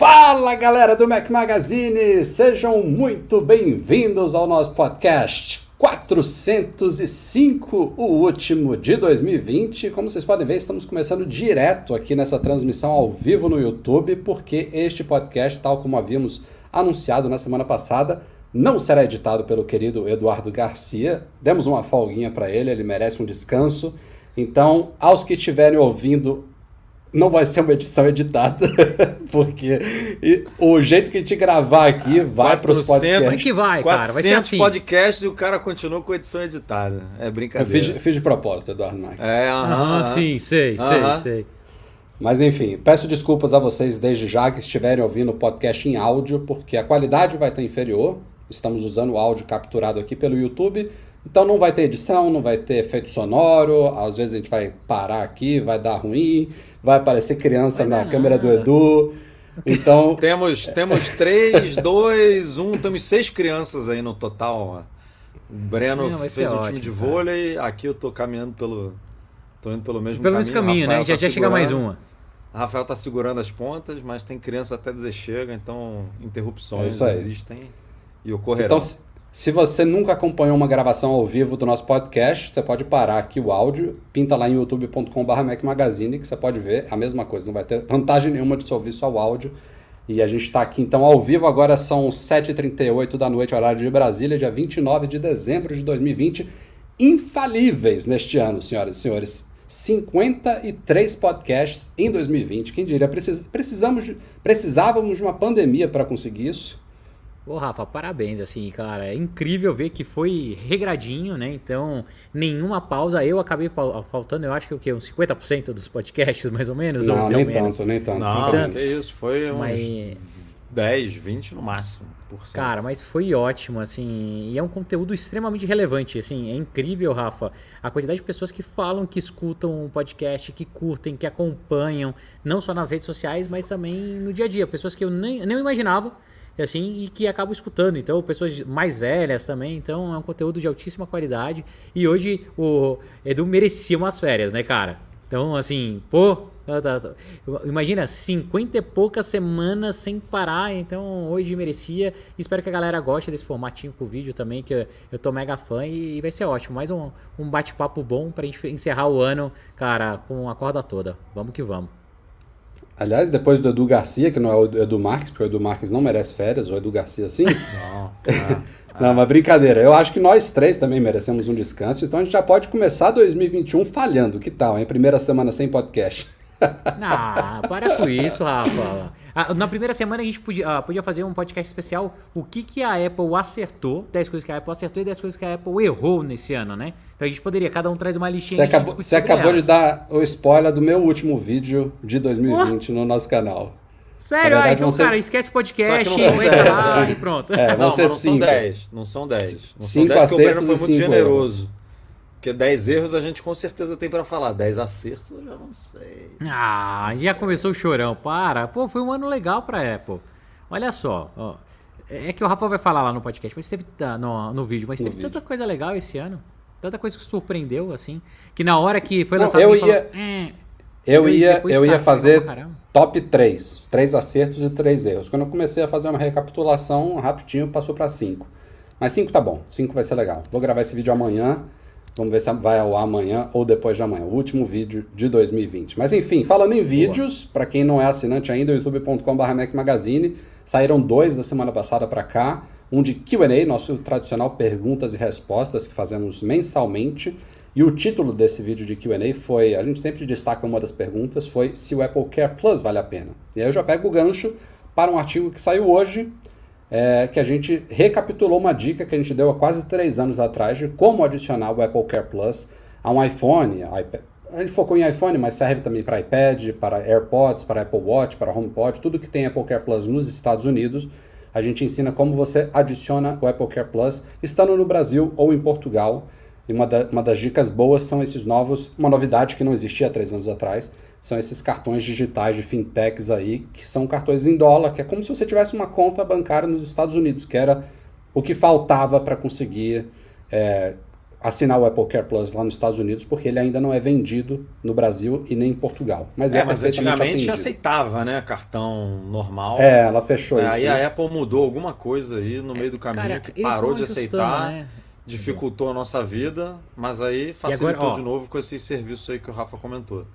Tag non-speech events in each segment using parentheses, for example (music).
Fala galera do Mac Magazine, sejam muito bem-vindos ao nosso podcast 405, o último de 2020. Como vocês podem ver, estamos começando direto aqui nessa transmissão ao vivo no YouTube, porque este podcast, tal como havíamos anunciado na semana passada, não será editado pelo querido Eduardo Garcia. Demos uma folguinha para ele, ele merece um descanso. Então, aos que estiverem ouvindo não vai ser uma edição editada, (laughs) porque o jeito que a gente gravar aqui vai para os podcasts. Como é que vai, cara? Vai ser assim. podcasts e o cara continua com a edição editada. É brincadeira. Eu fiz, fiz de propósito, Eduardo Marques. É, aham. Ah, sim, sei, sei, sei. Mas enfim, peço desculpas a vocês desde já que estiverem ouvindo o podcast em áudio, porque a qualidade vai estar inferior. Estamos usando o áudio capturado aqui pelo YouTube, então não vai ter edição, não vai ter efeito sonoro. Às vezes a gente vai parar aqui, vai dar ruim vai aparecer criança vai na câmera do Edu. Então. (laughs) temos, temos três, dois, um, temos seis crianças aí no total. O Breno Não, fez um ótimo, time de vôlei, cara. aqui eu tô caminhando pelo. tô indo pelo mesmo pelo caminho. Pelo mesmo caminho, né? Já, tá já chega mais uma. A Rafael tá segurando as pontas, mas tem criança até dizer chega, então interrupções é existem e ocorrerão. Então, se você nunca acompanhou uma gravação ao vivo do nosso podcast, você pode parar aqui o áudio, pinta lá em youtube.com.br Magazine, que você pode ver a mesma coisa, não vai ter vantagem nenhuma de se ouvir só o áudio. E a gente está aqui então ao vivo, agora são 7h38 da noite, horário de Brasília, dia 29 de dezembro de 2020. Infalíveis neste ano, senhoras e senhores. 53 podcasts em 2020. Quem diria? Precis, precisamos de, precisávamos de uma pandemia para conseguir isso. Ô, Rafa, parabéns, assim, cara. É incrível ver que foi regradinho, né? Então, nenhuma pausa. Eu acabei faltando, eu acho que o quê? Uns 50% dos podcasts, mais ou menos? Não, ou nem menos? tanto, nem tanto. Não, tanto. É isso. Foi uns mas... 10, 20 no máximo. Cara, mas foi ótimo, assim, e é um conteúdo extremamente relevante, assim, é incrível, Rafa, a quantidade de pessoas que falam, que escutam um podcast, que curtem, que acompanham, não só nas redes sociais, mas também no dia a dia, pessoas que eu nem, nem imaginava, assim, e que acabam escutando. Então, pessoas mais velhas também. Então, é um conteúdo de altíssima qualidade. E hoje o Edu merecia umas férias, né, cara? Então, assim, pô, tá, tá, tá. imagina, 50 e poucas semanas sem parar, então hoje merecia. Espero que a galera goste desse formatinho com o vídeo também, que eu, tô mega fã e, vai ser ótimo. Mais um, um bate-papo bom pra gente encerrar o ano, cara, com a corda toda. Vamos que vamos. Aliás, depois do Edu Garcia, que não é o Edu Marques, porque o Edu Marques não merece férias, o Edu Garcia sim. Não, (laughs) não, não, mas brincadeira. Eu acho que nós três também merecemos um descanso, então a gente já pode começar 2021 falhando. Que tal, hein? Primeira semana sem podcast. (laughs) Ah, para com isso, Rafa. Ah, na primeira semana a gente podia, ah, podia fazer um podcast especial o que, que a Apple acertou, 10 coisas que a Apple acertou e 10 coisas que a Apple errou nesse ano, né? Então a gente poderia, cada um traz uma listinha. Você acabou, você acabou de dar o spoiler do meu último vídeo de 2020 oh. no nosso canal. Sério? Verdade, ah, então, ser... cara, esquece o podcast, entra lá e pronto. É, não, não são 10. Não são 10. Não cinco são 10 porque o Breno foi muito generoso. Porque 10 erros a gente com certeza tem para falar. 10 acertos eu já não sei. Ah, já começou o chorão. Para. Pô, foi um ano legal pra Apple. Olha só. Ó, é que o Rafa vai falar lá no podcast, mas teve tá, no, no vídeo, mas no teve vídeo. tanta coisa legal esse ano. Tanta coisa que surpreendeu, assim. Que na hora que foi lançado. eu, ia, falou, eh, eu ia. Eu ia fazer top 3. 3 acertos e 3 erros. Quando eu comecei a fazer uma recapitulação, rapidinho passou para 5. Mas 5 tá bom. 5 vai ser legal. Vou gravar esse vídeo amanhã. Vamos ver se vai ao ar amanhã ou depois de amanhã. O último vídeo de 2020. Mas enfim, falando em vídeos, para quem não é assinante ainda, youtube.com.br Mac Magazine, saíram dois da semana passada para cá. Um de QA, nosso tradicional perguntas e respostas que fazemos mensalmente. E o título desse vídeo de QA foi: a gente sempre destaca uma das perguntas, foi se o Apple Care Plus vale a pena. E aí eu já pego o gancho para um artigo que saiu hoje é, que a gente recapitulou uma dica que a gente deu há quase três anos atrás de como adicionar o Apple Care Plus a um iPhone, iPad. A gente focou em iPhone, mas serve também para iPad, para AirPods, para Apple Watch, para HomePod, tudo que tem Apple Care Plus nos Estados Unidos. A gente ensina como você adiciona o Apple Care Plus estando no Brasil ou em Portugal. E uma, da, uma das dicas boas são esses novos, uma novidade que não existia há três anos atrás, são esses cartões digitais de fintechs aí, que são cartões em dólar, que é como se você tivesse uma conta bancária nos Estados Unidos, que era o que faltava para conseguir é, assinar o Apple Care Plus lá nos Estados Unidos, porque ele ainda não é vendido no Brasil e nem em Portugal. Mas é, é mas antigamente aceitava, né? Cartão normal. É, ela fechou é, isso. Aí né? a Apple mudou alguma coisa aí no meio do caminho Cara, que parou de aceitar, né? Dificultou a nossa vida, mas aí facilitou agora, ó, de novo com esse serviço aí que o Rafa comentou.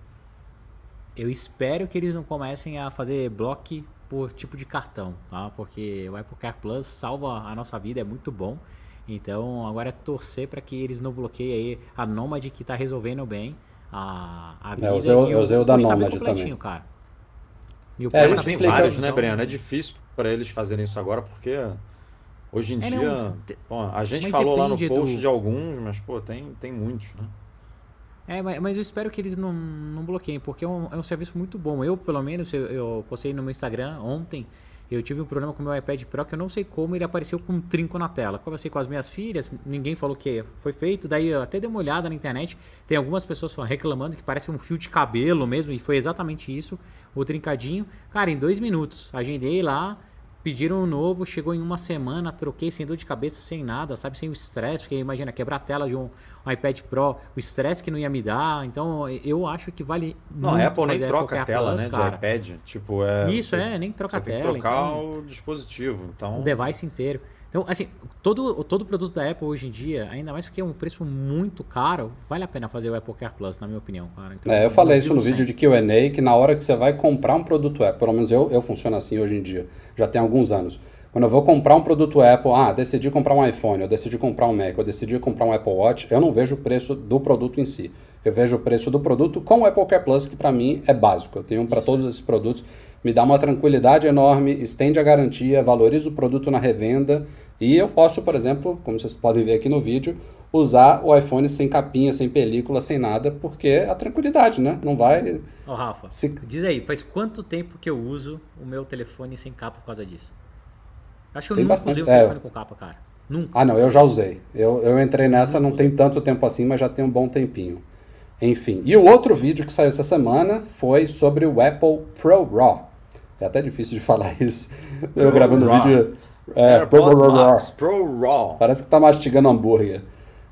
Eu espero que eles não comecem a fazer bloco por tipo de cartão, tá? Porque o Apple Care Plus salva a nossa vida, é muito bom. Então agora é torcer para que eles não bloqueiem aí a Nomad que está resolvendo bem a, a vida. É, eu usei, eu usei o, o da Nomad também. Cara. E o é, a gente tem vários, né, então... Breno? É difícil para eles fazerem isso agora porque hoje em é, dia. Não... Pô, a gente falou lá no post do... de alguns, mas pô, tem, tem muitos, né? É, mas eu espero que eles não, não bloqueiem, porque é um, é um serviço muito bom. Eu, pelo menos, eu, eu postei no meu Instagram ontem, eu tive um problema com o meu iPad Pro que eu não sei como ele apareceu com um trinco na tela. Conversei com as minhas filhas, ninguém falou que foi feito, daí eu até dei uma olhada na internet, tem algumas pessoas reclamando que parece um fio de cabelo mesmo, e foi exatamente isso, o trincadinho. Cara, em dois minutos, agendei lá, Pediram um novo, chegou em uma semana, troquei sem dor de cabeça, sem nada, sabe? Sem o estresse, porque imagina, quebrar a tela de um, um iPad Pro, o estresse que não ia me dar. Então, eu acho que vale. Não, a Apple nem troca a tela, Plus, né? Cara. De iPad. Tipo, é. Isso, é, nem troca a tela. Tem que trocar então, o dispositivo. Então... O device inteiro. Então, assim, todo, todo produto da Apple hoje em dia, ainda mais porque é um preço muito caro, vale a pena fazer o Apple Care Plus, na minha opinião, cara. Então, é, eu falei isso no vídeo de Q&A, que na hora que você vai comprar um produto Apple, pelo menos eu, eu funciono assim hoje em dia, já tem alguns anos. Quando eu vou comprar um produto Apple, ah, decidi comprar um iPhone, eu decidi comprar um Mac, eu decidi comprar um Apple Watch, eu não vejo o preço do produto em si. Eu vejo o preço do produto com o Apple Care Plus, que para mim é básico. Eu tenho para todos esses produtos, me dá uma tranquilidade enorme, estende a garantia, valoriza o produto na revenda e eu posso, por exemplo, como vocês podem ver aqui no vídeo, usar o iPhone sem capinha, sem película, sem nada, porque é a tranquilidade, né? Não vai. Ô, Rafa, se... diz aí, faz quanto tempo que eu uso o meu telefone sem capa por causa disso? Acho que eu tem nunca bastante... usei o é. telefone com capa, cara. Nunca. Ah, não, eu já usei. Eu, eu entrei nessa, não tem tanto tempo assim, mas já tem um bom tempinho. Enfim. E o outro vídeo que saiu essa semana foi sobre o Apple Pro Raw. É até difícil de (laughs) falar isso. Eu gravando o vídeo é, Pro, Raw. Pro Raw. Parece que tá mastigando hambúrguer.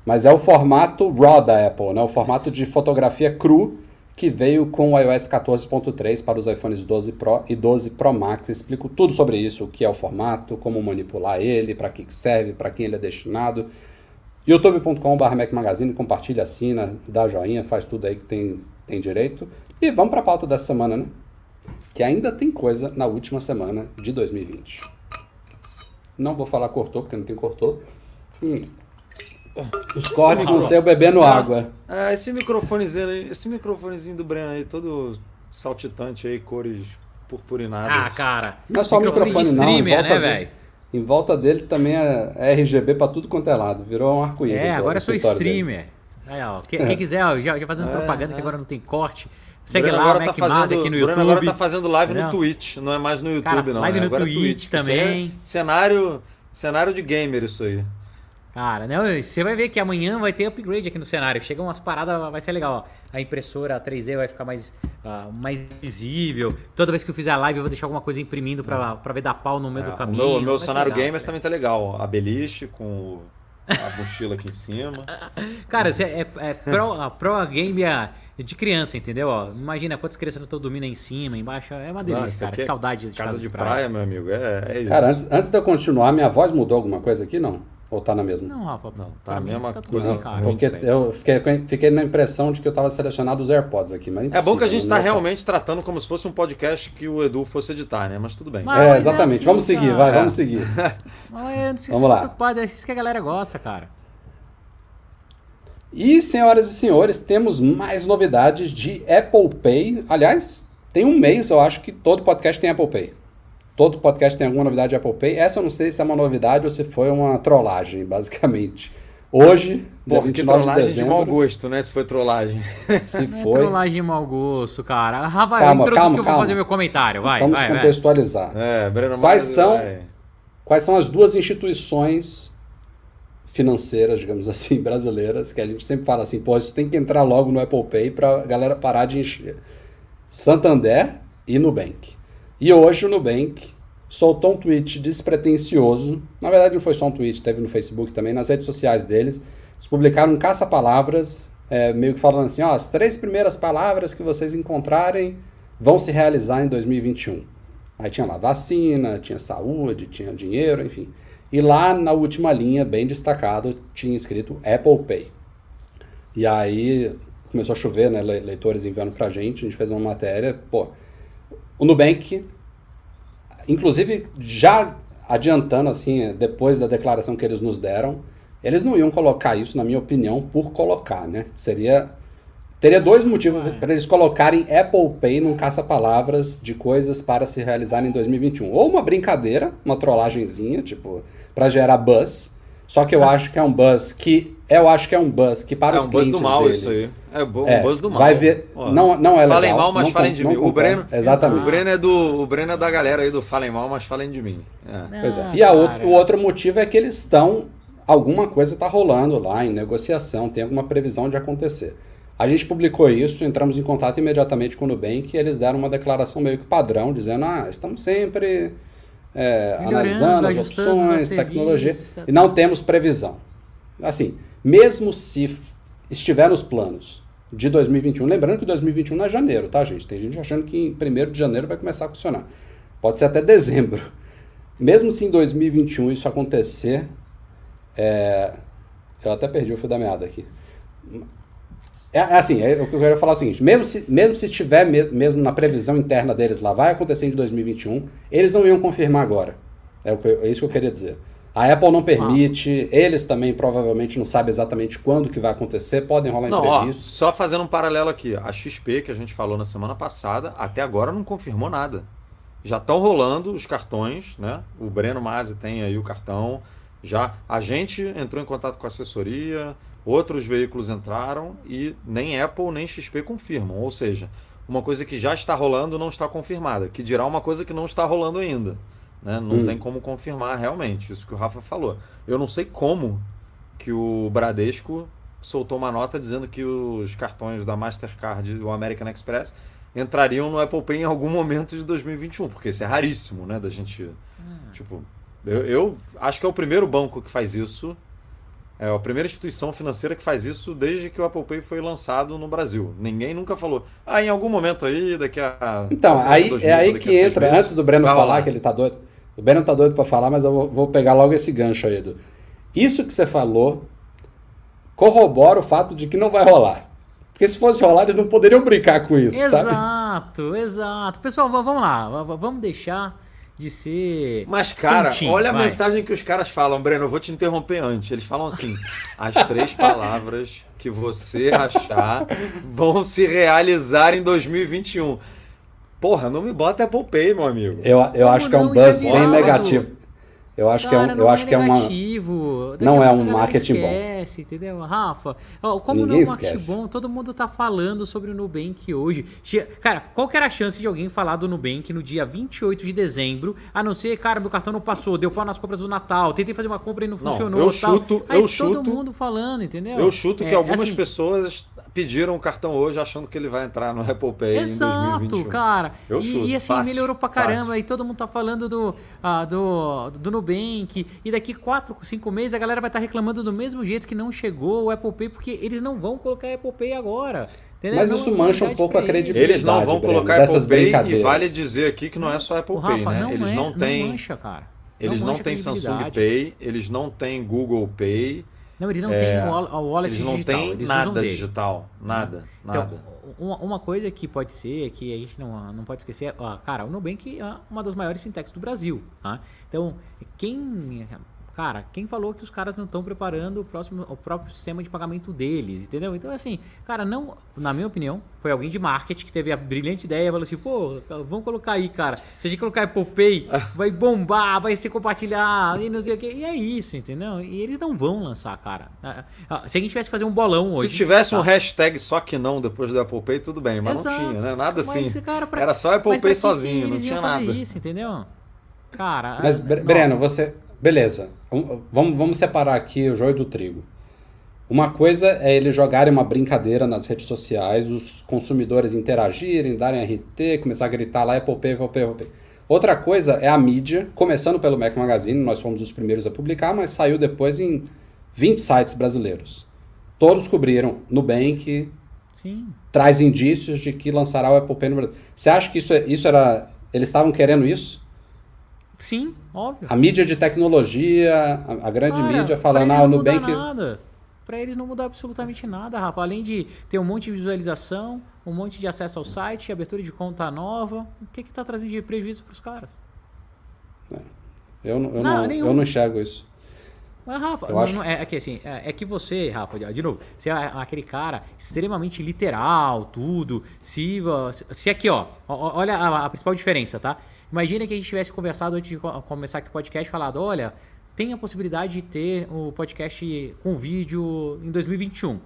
Mas é o formato RAW da Apple, né? O formato de fotografia cru que veio com o iOS 14.3 para os iPhones 12 Pro e 12 Pro Max. explico tudo sobre isso, o que é o formato, como manipular ele, para que serve, para quem ele é destinado. youtube.com.br Magazine, compartilha, assina, dá joinha, faz tudo aí que tem, tem direito. E vamos para a pauta dessa semana, né? Que ainda tem coisa na última semana de 2020. Não vou falar cortou, porque não tem cortou. Hum. Os cortes vão ser bebendo ah, água. É, esse microfonezinho aí, esse microfonezinho do Breno aí, todo saltitante aí, cores purpurinadas. Ah, cara. Não é só o microfone, não. Streamer, né, velho? Em volta dele também é RGB pra tudo quanto é lado. Virou um arco-íris. É, agora eu sou streamer. Aí, ó, quem, quem, (laughs) quiser, ó, já, já fazendo é, propaganda é. que agora não tem corte. Segue Bruno lá, agora Mac tá fazendo, aqui no YouTube. Bruno agora tá fazendo live no Twitch, não é mais no YouTube, Cara, não. Live né? no agora é Twitch, Twitch também. É cenário, cenário de gamer isso aí. Cara, né? Você vai ver que amanhã vai ter upgrade aqui no cenário. Chega umas paradas, vai ser legal. Ó. A impressora 3D vai ficar mais, uh, mais visível. Toda vez que eu fizer a live, eu vou deixar alguma coisa imprimindo pra, pra ver dar pau no meio é, do caminho. O meu, meu cenário legal, gamer também tá legal. A beliche com a mochila aqui em cima. (laughs) Cara, é, é pro, a Pro Game de criança, entendeu? Ó, imagina quantas crianças estão dormindo aí em cima, embaixo. É uma delícia, cara. Que é saudade de casa, casa de, praia. praia. meu amigo. É, é isso. Cara, antes, antes de eu continuar, minha voz mudou alguma coisa aqui? Não. Ou tá na mesma? Não, Rafa. Não, tá a mesma tá coisa. Bem, porque eu fiquei, fiquei na impressão de que eu estava selecionado os AirPods aqui. Mas é bom que a gente está realmente tratando como se fosse um podcast que o Edu fosse editar, né? Mas tudo bem. Mas é, exatamente. É assim, vamos seguir, vai, é. vamos seguir. (laughs) vamos lá. É isso que a galera gosta, cara. E, senhoras e senhores, temos mais novidades de Apple Pay. Aliás, tem um mês, eu acho que todo podcast tem Apple Pay. Todo podcast tem alguma novidade de Apple Pay. Essa eu não sei se é uma novidade ou se foi uma trollagem, (laughs) basicamente. Hoje, Pô, que trollagem de, dezembro, de mau gosto, né? Se foi trollagem. (laughs) Se foi. Não é trollagem de mau gosto, cara. Rafa, calma, calma, que eu vou fazer meu comentário. Vai, Vamos vai, contextualizar. Vai. É, Breno quais são, quais são as duas instituições financeiras, digamos (laughs) assim, brasileiras, que a gente sempre fala assim, pô, isso tem que entrar logo no Apple Pay para a galera parar de encher. Santander e Nubank. E hoje o Nubank soltou um tweet despretensioso. Na verdade, não foi só um tweet, teve no Facebook também, nas redes sociais deles. Eles publicaram um caça-palavras, é, meio que falando assim, ó, as três primeiras palavras que vocês encontrarem vão se realizar em 2021. Aí tinha lá vacina, tinha saúde, tinha dinheiro, enfim. E lá na última linha, bem destacado, tinha escrito Apple Pay. E aí começou a chover, né, leitores enviando pra gente, a gente fez uma matéria, pô, o Nubank, inclusive já adiantando assim, depois da declaração que eles nos deram, eles não iam colocar isso, na minha opinião, por colocar, né? Seria teria dois motivos para eles colocarem Apple Pay num caça-palavras de coisas para se realizar em 2021. Ou uma brincadeira, uma trollagenzinha, tipo, para gerar buzz. Só que eu ah. acho que é um buzz que eu acho que é um buzz que para é os um clientes buzz do mal dele, isso aí. É um é, buzz do mal. Vai ver, não, não é legal. Falem mal, mas falem de mim. O Breno, exatamente. O Breno é do, o Breno é da galera aí do falem mal, mas falem de mim. É. Pois é. E a outro, o outro motivo é que eles estão alguma coisa está rolando lá em negociação, tem alguma previsão de acontecer. A gente publicou isso, entramos em contato imediatamente com o Nubank e eles deram uma declaração meio que padrão, dizendo: ah, estamos sempre é, analisando as opções, tecnologia, tá... e não temos previsão. Assim, mesmo se estiver nos planos de 2021, lembrando que 2021 não é janeiro, tá, gente? Tem gente achando que em 1 de janeiro vai começar a funcionar. Pode ser até dezembro. Mesmo se em 2021 isso acontecer, é, eu até perdi o fio da meada aqui. É, é assim, é, o que eu quero falar é o seguinte: mesmo se, mesmo se estiver me, mesmo na previsão interna deles lá, vai acontecer em 2021, eles não iam confirmar agora. É, o que, é isso que eu queria dizer. A Apple não permite, ah. eles também provavelmente não sabem exatamente quando que vai acontecer, podem rolar não, imprevistos. Ó, só fazendo um paralelo aqui, a XP que a gente falou na semana passada, até agora não confirmou nada. Já estão rolando os cartões, né? O Breno Masi tem aí o cartão, já a gente entrou em contato com a assessoria, outros veículos entraram e nem Apple nem XP confirmam. Ou seja, uma coisa que já está rolando não está confirmada, que dirá uma coisa que não está rolando ainda. Né? Não hum. tem como confirmar realmente, isso que o Rafa falou. Eu não sei como que o Bradesco soltou uma nota dizendo que os cartões da Mastercard e o American Express entrariam no Apple Pay em algum momento de 2021, porque isso é raríssimo, né, da gente, hum. tipo, eu, eu, acho que é o primeiro banco que faz isso. É a primeira instituição financeira que faz isso desde que o Apple Pay foi lançado no Brasil. Ninguém nunca falou. Ah, em algum momento aí, daqui a. Então, aí, é aí que entra, meses, antes do Breno falar lá. que ele tá doido. O Breno tá doido para falar, mas eu vou, vou, pegar logo esse gancho aí, Edu. Isso que você falou corrobora o fato de que não vai rolar. Porque se fosse rolar, eles não poderiam brincar com isso, exato, sabe? Exato, exato. Pessoal, vamos lá. Vamos deixar de ser. Mas, cara, olha vai. a mensagem que os caras falam, Breno. Eu vou te interromper antes. Eles falam assim: as três (laughs) palavras que você achar vão se realizar em 2021. Porra, não me bota Apple Pay, meu amigo. Eu, eu acho que é um buzz bem negativo. Eu acho Cara, que é um, eu acho é que é uma não é um marketing esquece, bom. entendeu? Rafa, como Ninguém não é um marketing esquece. bom, todo mundo tá falando sobre o Nubank hoje. Cara, qual que era a chance de alguém falar do Nubank no dia 28 de dezembro, a não ser, cara, meu cartão não passou, deu pau nas compras do Natal, tentei fazer uma compra e não, não funcionou, eu chuto, Aí eu todo chuto. todo mundo falando, entendeu? Eu chuto que é, algumas assim, pessoas pediram o cartão hoje achando que ele vai entrar no Apple Pay Exato, em 2021. cara. Eu e, e assim, fácil, melhorou pra caramba. Fácil. E todo mundo tá falando do, ah, do, do Nubank. E daqui 4, 5 meses a galera vai estar tá reclamando do mesmo jeito que não chegou o Apple Pay, porque eles não vão colocar Apple Pay agora. Entendeu? Mas isso mancha um pouco a credibilidade. Eles não vão colocar Apple Pay e vale dizer aqui que não é só Apple Pay, né? Não eles é, não têm. Não mancha, cara. Eles não, não têm Samsung Pay, eles não têm Google Pay. Não, eles não é, têm o wallet eles não digital. Têm eles nada digital, nada, então, nada. Uma, uma, coisa que pode ser, que a gente não, não pode esquecer, ó, cara, o Nubank é uma das maiores fintechs do Brasil. Tá? Então, quem Cara, quem falou que os caras não estão preparando o, próximo, o próprio sistema de pagamento deles, entendeu? Então, assim, cara, não, na minha opinião, foi alguém de marketing que teve a brilhante ideia e falou assim, pô, vamos colocar aí, cara. Se a gente colocar Apple Pay, (laughs) vai bombar, vai se compartilhar e não sei o quê. E é isso, entendeu? E eles não vão lançar, cara. Ah, ah, se a gente tivesse que fazer um bolão hoje. Se tivesse tá? um hashtag só que não depois do Apple Pay, tudo bem, mas Exato. não tinha, né? Nada assim. Mas, cara, pra... Era só Apple Pay sozinho, não tinha nada. isso, entendeu? Cara. Mas, Breno, você Beleza, vamos, vamos separar aqui o joio do trigo. Uma coisa é eles jogarem uma brincadeira nas redes sociais, os consumidores interagirem, darem RT, começar a gritar lá Apple Pay, Apple Pay, Apple Pay. Outra coisa é a mídia, começando pelo Mac Magazine, nós fomos os primeiros a publicar, mas saiu depois em 20 sites brasileiros. todos cobriram. Nubank Sim. traz indícios de que lançará o Apple Pay no Brasil. Você acha que isso, é, isso era. Eles estavam querendo isso? Sim, óbvio. A mídia de tecnologia, a, a grande Cara, mídia falando, ah, o eles não Nubank. muda nada. Pra eles não mudar absolutamente nada, Rafa. Além de ter um monte de visualização, um monte de acesso ao site, abertura de conta nova, o que que tá trazendo de prejuízo pros caras? Eu, não- eu, Não, não, eu não enxergo isso. Mas, Rafa, Eu não- acho- não- é, é que assim, é, é que você, Rafa, de novo, você é aquele cara extremamente literal, tudo. Se, se aqui, ó, ó, olha a, a principal diferença, tá? Imagina que a gente tivesse conversado antes de co- começar aqui o podcast, falado, olha, tem a possibilidade de ter o podcast com vídeo em 2021.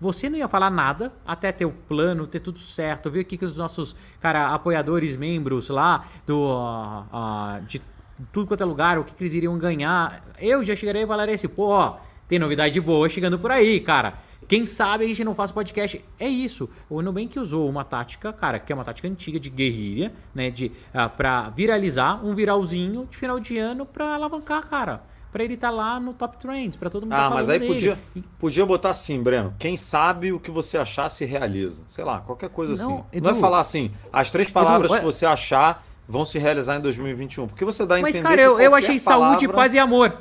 Você não ia falar nada até ter o plano, ter tudo certo, ver o que, que os nossos cara, apoiadores, membros lá do ah, ah, de tudo quanto é lugar, o que, que eles iriam ganhar. Eu já chegaria e falaria assim, pô, ó, tem novidade boa chegando por aí, cara. Quem sabe a gente não faz podcast. É isso. O Nubank usou uma tática, cara, que é uma tática antiga de guerrilha, né? De, ah, pra viralizar um viralzinho de final de ano pra alavancar, cara. Pra ele estar lá no top trends, pra todo mundo Ah, tá mas aí dele. podia, podia botar assim, Breno. Quem sabe o que você achar se realiza. Sei lá, qualquer coisa Não, assim. Edu- não é falar assim, as três palavras olha- que você achar vão se realizar em 2021. Porque você dá a Mas, entender cara, que eu, eu achei saúde, palavra- paz e amor.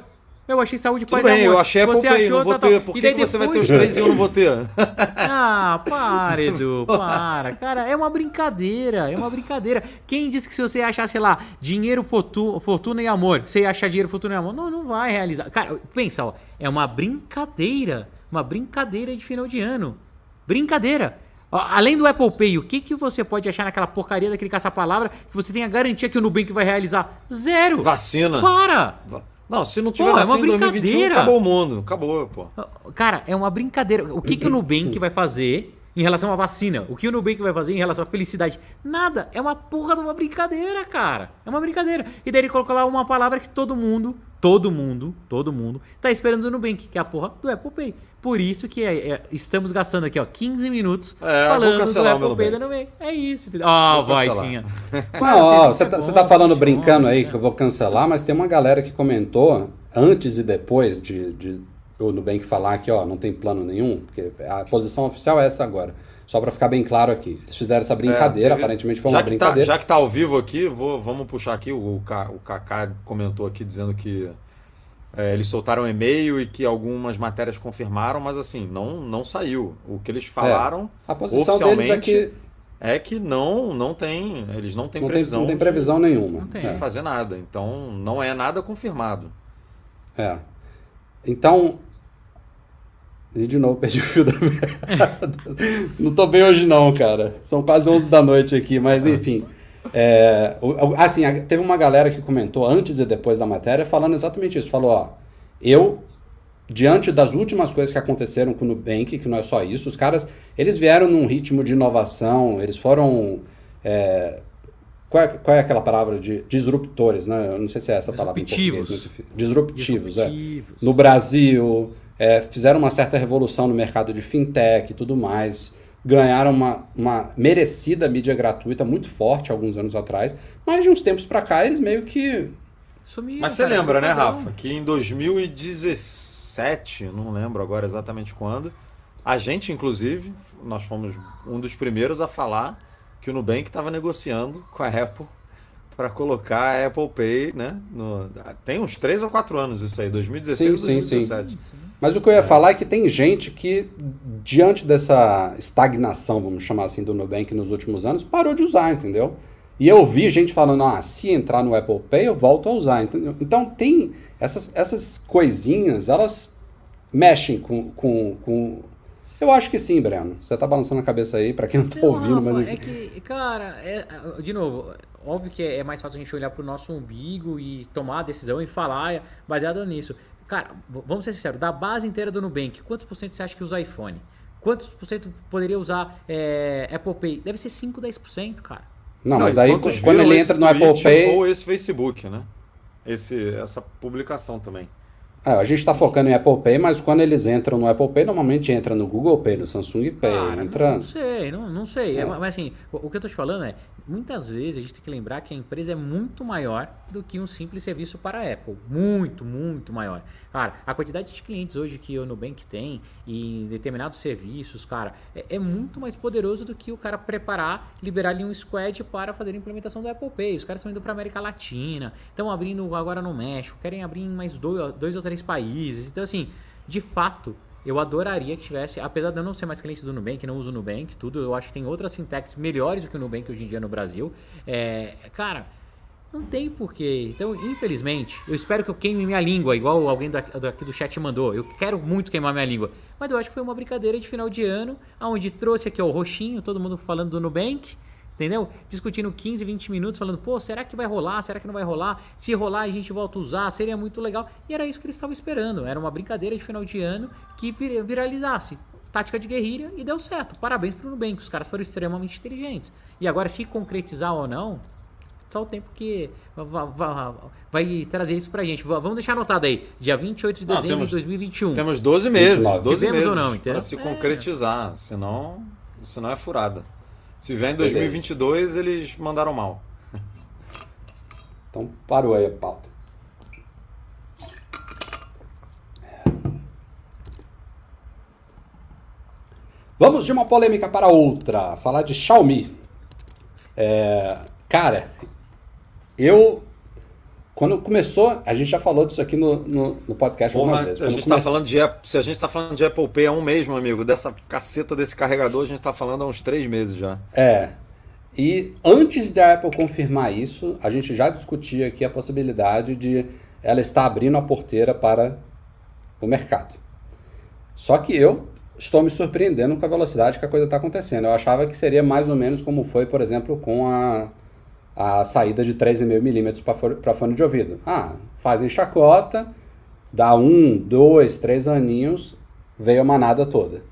Eu achei saúde, Tudo paz bem, e amor. eu achei Apple Você Pay, achou, não vou tá, tá. ter. Por que, que você vai ter os depois- três e eu não vou ter? (laughs) Ah, para, Edu, para. Cara, é uma brincadeira, é uma brincadeira. Quem disse que se você achar, sei lá, dinheiro, fortuna, fortuna e amor, você ia achar dinheiro, fortuna e amor, não, não vai realizar. Cara, pensa, ó, é uma brincadeira, uma brincadeira de final de ano. Brincadeira. Além do Apple Pay, o que, que você pode achar naquela porcaria daquele caça-palavra que você tem a garantia que o Nubank vai realizar? Zero. Vacina. Para! Não, se não tiver Pô, é uma em 2021, brincadeira. acabou o mundo. Acabou, pô. Cara, é uma brincadeira. O que, que o Nubank vai fazer em relação à vacina? O que o Nubank vai fazer em relação à felicidade? Nada. É uma porra de uma brincadeira, cara. É uma brincadeira. E daí ele colocou lá uma palavra que todo mundo, todo mundo, todo mundo tá esperando do Nubank, que é a porra do Apple Pay. Por isso que é- é- estamos gastando aqui, ó, 15 minutos É, falando do cancelar o meu Apple Pay da Nubank. É isso. entendeu? Ó, cancelar. vozinha. (laughs) Não, ó, você é tá, você tá falando brincando aí né? que eu vou cancelar, mas tem uma galera que comentou antes e depois de, de o Nubank falar que ó, não tem plano nenhum, porque a posição oficial é essa agora. Só para ficar bem claro aqui. Eles fizeram essa brincadeira, É, teve- aparentemente foi já uma que Tá, brincadeira. já que tá ao vivo aqui, vou, vamos puxar aqui. O, Ka- o Kaká comentou aqui dizendo que é, eles soltaram um e-mail e que algumas matérias confirmaram, mas assim, não, não saiu. O que eles falaram A posição deles é que é que não, não tem. Eles não têm não tem, previsão, não tem de- previsão nenhuma. Não tem. de, É. fazer nada. Então não é nada confirmado. É. Então. E de novo, perdi o fio da meada. não tô bem hoje, não, cara. São quase 11 da noite aqui, mas enfim. É, o- o- assim, teve uma galera que comentou antes e depois da matéria falando exatamente isso. Falou: ó, eu, diante das últimas coisas que aconteceram com o Nubank, que não é só isso, os caras, eles vieram num ritmo de inovação, eles foram. é, qual, é, qual é aquela palavra de disruptores, né? Eu não sei se é essa palavra em Disruptivos. português. enfim, Disruptivos, é Disruptivos. no Brasil, é, fizeram uma certa revolução no mercado de fintech e tudo mais, ganharam uma, uma merecida mídia gratuita muito forte alguns anos atrás, mas de uns tempos pra cá eles meio que. Sumiram, Mas você cara, lembra, né. Rafa, que em 2017, não lembro agora exatamente quando, a gente, inclusive, nós fomos um dos primeiros a falar que o Nubank estava negociando com a Apple para colocar a Apple Pay, né? no- tem uns 3 ou 4 anos isso aí, 2016 ou Sim, sim, sim. 2017. Mas o que eu ia falar é que tem gente que, diante dessa estagnação, vamos chamar assim, do Nubank nos últimos anos, parou de usar, entendeu? E eu vi gente falando, ah, se entrar no Apple Pay, eu volto a usar, entendeu? Então tem essas, essas coisinhas, elas mexem com, com, com... Eu acho que sim, Breno. Você tá balançando a cabeça aí, pra quem não tá Não, ouvindo, Rafa, mas é que, cara, é- de novo, óbvio que é mais fácil a gente olhar pro nosso umbigo e tomar a decisão e falar baseado nisso. Cara, vamos ser sinceros, da base inteira do Nubank, quantos por cento você acha que usa iPhone? Quantos por cento poderia usar é, Apple Pay? Deve ser 5, 10%, cara. Não, Não, mas aí quando ele entra no Apple Pay... Ou esse Facebook, né? Esse, essa publicação também. É, a gente está focando em Apple Pay, mas quando eles entram no Apple Pay, normalmente entra no Google Pay, no Samsung Pay. Cara, entra... Não sei, não, não sei. É. É, mas assim, o, o, que eu estou te falando é, muitas vezes a gente tem que lembrar que a empresa é muito maior do que um simples serviço para a Apple. Muito, muito maior. Cara, a quantidade de clientes hoje que o Nubank tem em determinados serviços, cara, é, é, muito mais poderoso do que o cara preparar, liberar ali um squad para fazer a implementação do Apple Pay. Os caras estão indo para América Latina, estão abrindo agora no México, querem abrir em mais dois, dois ou três países. Então, assim, de fato, eu adoraria que tivesse, apesar de eu não ser mais cliente do Nubank, não uso o Nubank, tudo, eu acho que tem outras fintechs melhores do que o Nubank hoje em dia no Brasil. É, cara, não tem porquê. Então, infelizmente, eu espero que eu queime minha língua, igual alguém daqui do chat mandou. Eu quero muito queimar minha língua. Mas eu acho que foi uma brincadeira de final de ano, onde trouxe aqui o roxinho, todo mundo falando do Nubank. Entendeu? Discutindo 15, 20 minutos, falando, pô, será que vai rolar? Será que não vai rolar? Se rolar, a gente volta a usar, seria muito legal. E era isso que eles estavam esperando. Era uma brincadeira de final de ano que viralizasse. Tática de guerrilha e deu certo. Parabéns pro Nubank, os caras foram extremamente inteligentes. E agora, se concretizar ou não, só o tempo que vai, vai, vai trazer isso pra gente. Vamos deixar anotado aí, dia 28 de dezembro temos, de 2021. Temos 12 meses, 12 meses ou não, para se é. concretizar, senão, senão é furada. Se vier em 2022, Beleza. eles mandaram mal. Então parou aí a pauta. Vamos de uma polêmica para outra. Falar de Xiaomi. É, cara, eu. Quando começou, a gente já falou disso aqui no, no, no podcast Porra, algumas vezes. A gente tá falando de, se a gente está falando de Apple Pay há um mês, meu amigo, dessa caceta desse carregador, a gente está falando há uns três meses já. É. E antes da Apple confirmar isso, a gente já discutia aqui a possibilidade de ela estar abrindo a porteira para o mercado. Só que eu estou me surpreendendo com a velocidade que a coisa está acontecendo. Eu achava que seria mais ou menos como foi, por exemplo, com a a saída de 3,5mm para fone de ouvido. Ah, fazem chacota, dá um, dois, três aninhos, veio a manada toda.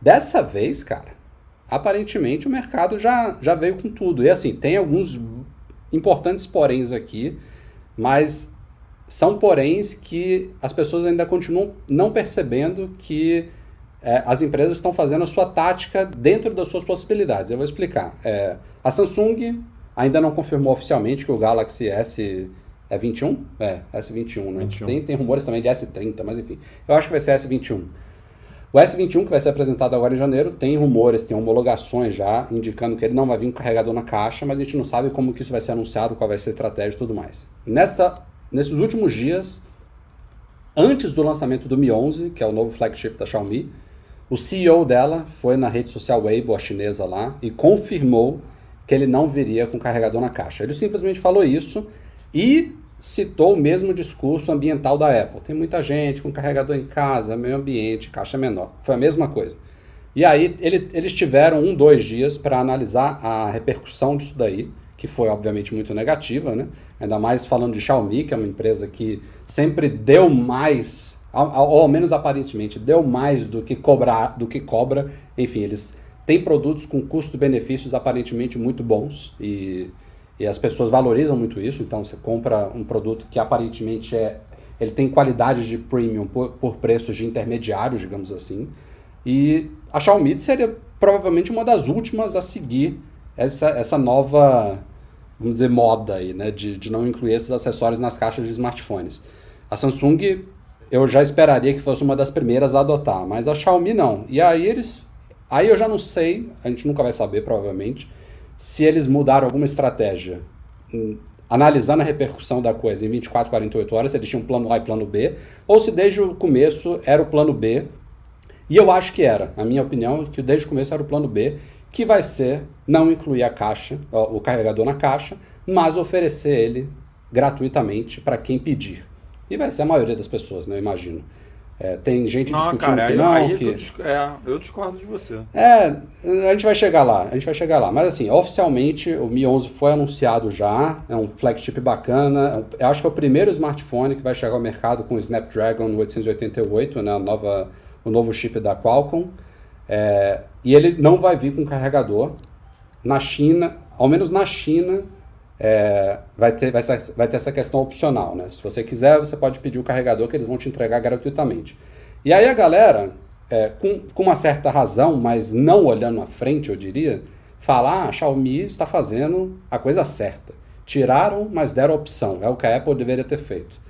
Dessa vez, cara, aparentemente o mercado já, já veio com tudo. E assim, tem alguns importantes poréns aqui, mas são poréns que as pessoas ainda continuam não percebendo que é, as empresas estão fazendo a sua tática dentro das suas possibilidades. Eu vou explicar. É, a Samsung Ainda não confirmou oficialmente que o Galaxy S é 21? É, S21, né? 21. Tem, tem rumores também de S30, mas enfim. Eu acho que vai ser S21. O S21, que vai ser apresentado agora em janeiro, tem rumores, tem homologações já, indicando que ele não vai vir com carregador na caixa, mas a gente não sabe como que isso vai ser anunciado, qual vai ser a estratégia e tudo mais. Nesta, nesses últimos dias, antes do lançamento do Mi 11, que é o novo flagship da Xiaomi, o CEO dela foi na rede social Weibo, a chinesa lá, e confirmou que ele não viria com carregador na caixa. Ele simplesmente falou isso e citou o mesmo discurso ambiental da Apple. Tem muita gente com carregador em casa, meio ambiente, caixa menor. Foi a mesma coisa. E aí ele, eles tiveram um, dois dias para analisar a repercussão disso daí, que foi obviamente muito negativa, né? Ainda mais falando de Xiaomi, que é uma empresa que sempre deu mais, ou ao menos aparentemente, deu mais do que cobrar, do que cobra. Enfim, eles tem produtos com custo-benefícios aparentemente muito bons e, e as pessoas valorizam muito isso. Então você compra um produto que aparentemente é ele tem qualidades de premium por, por preços de intermediários, digamos assim. E a Xiaomi seria provavelmente uma das últimas a seguir essa, essa nova, vamos dizer, moda aí, né? De, de não incluir esses acessórios nas caixas de smartphones. A Samsung eu já esperaria que fosse uma das primeiras a adotar, mas a Xiaomi não. E aí eles Aí eu já não sei, a gente nunca vai saber provavelmente, se eles mudaram alguma estratégia. Analisando a repercussão da coisa em 24, 48 horas, se eles tinham plano A e plano B, ou se desde o começo era o plano B. E eu acho que era, na minha opinião, que desde o começo era o plano B, que vai ser não incluir a caixa, o carregador na caixa, mas oferecer ele gratuitamente para quem pedir. E vai ser a maioria das pessoas, né, eu imagino. É, tem gente não, discutindo cara, que não. Aí que... Eu, é, eu discordo de você. É, a gente vai chegar lá, a gente vai chegar lá. Mas assim, oficialmente o Mi 11 foi anunciado já, é um flagship bacana. É eu acho que é o primeiro smartphone que vai chegar ao mercado com o Snapdragon 888, né, nova, o novo chip da Qualcomm. É, e ele não vai vir com carregador. Na China, ao menos na China, é, vai, ter, vai, vai ter essa questão opcional, né? Se você quiser, você pode pedir o carregador que eles vão te entregar gratuitamente. E aí a galera, é, com, com uma certa razão, mas não olhando à frente, eu diria, fala, ah, a Xiaomi está fazendo a coisa certa. Tiraram, mas deram opção. É o que a Apple deveria ter feito.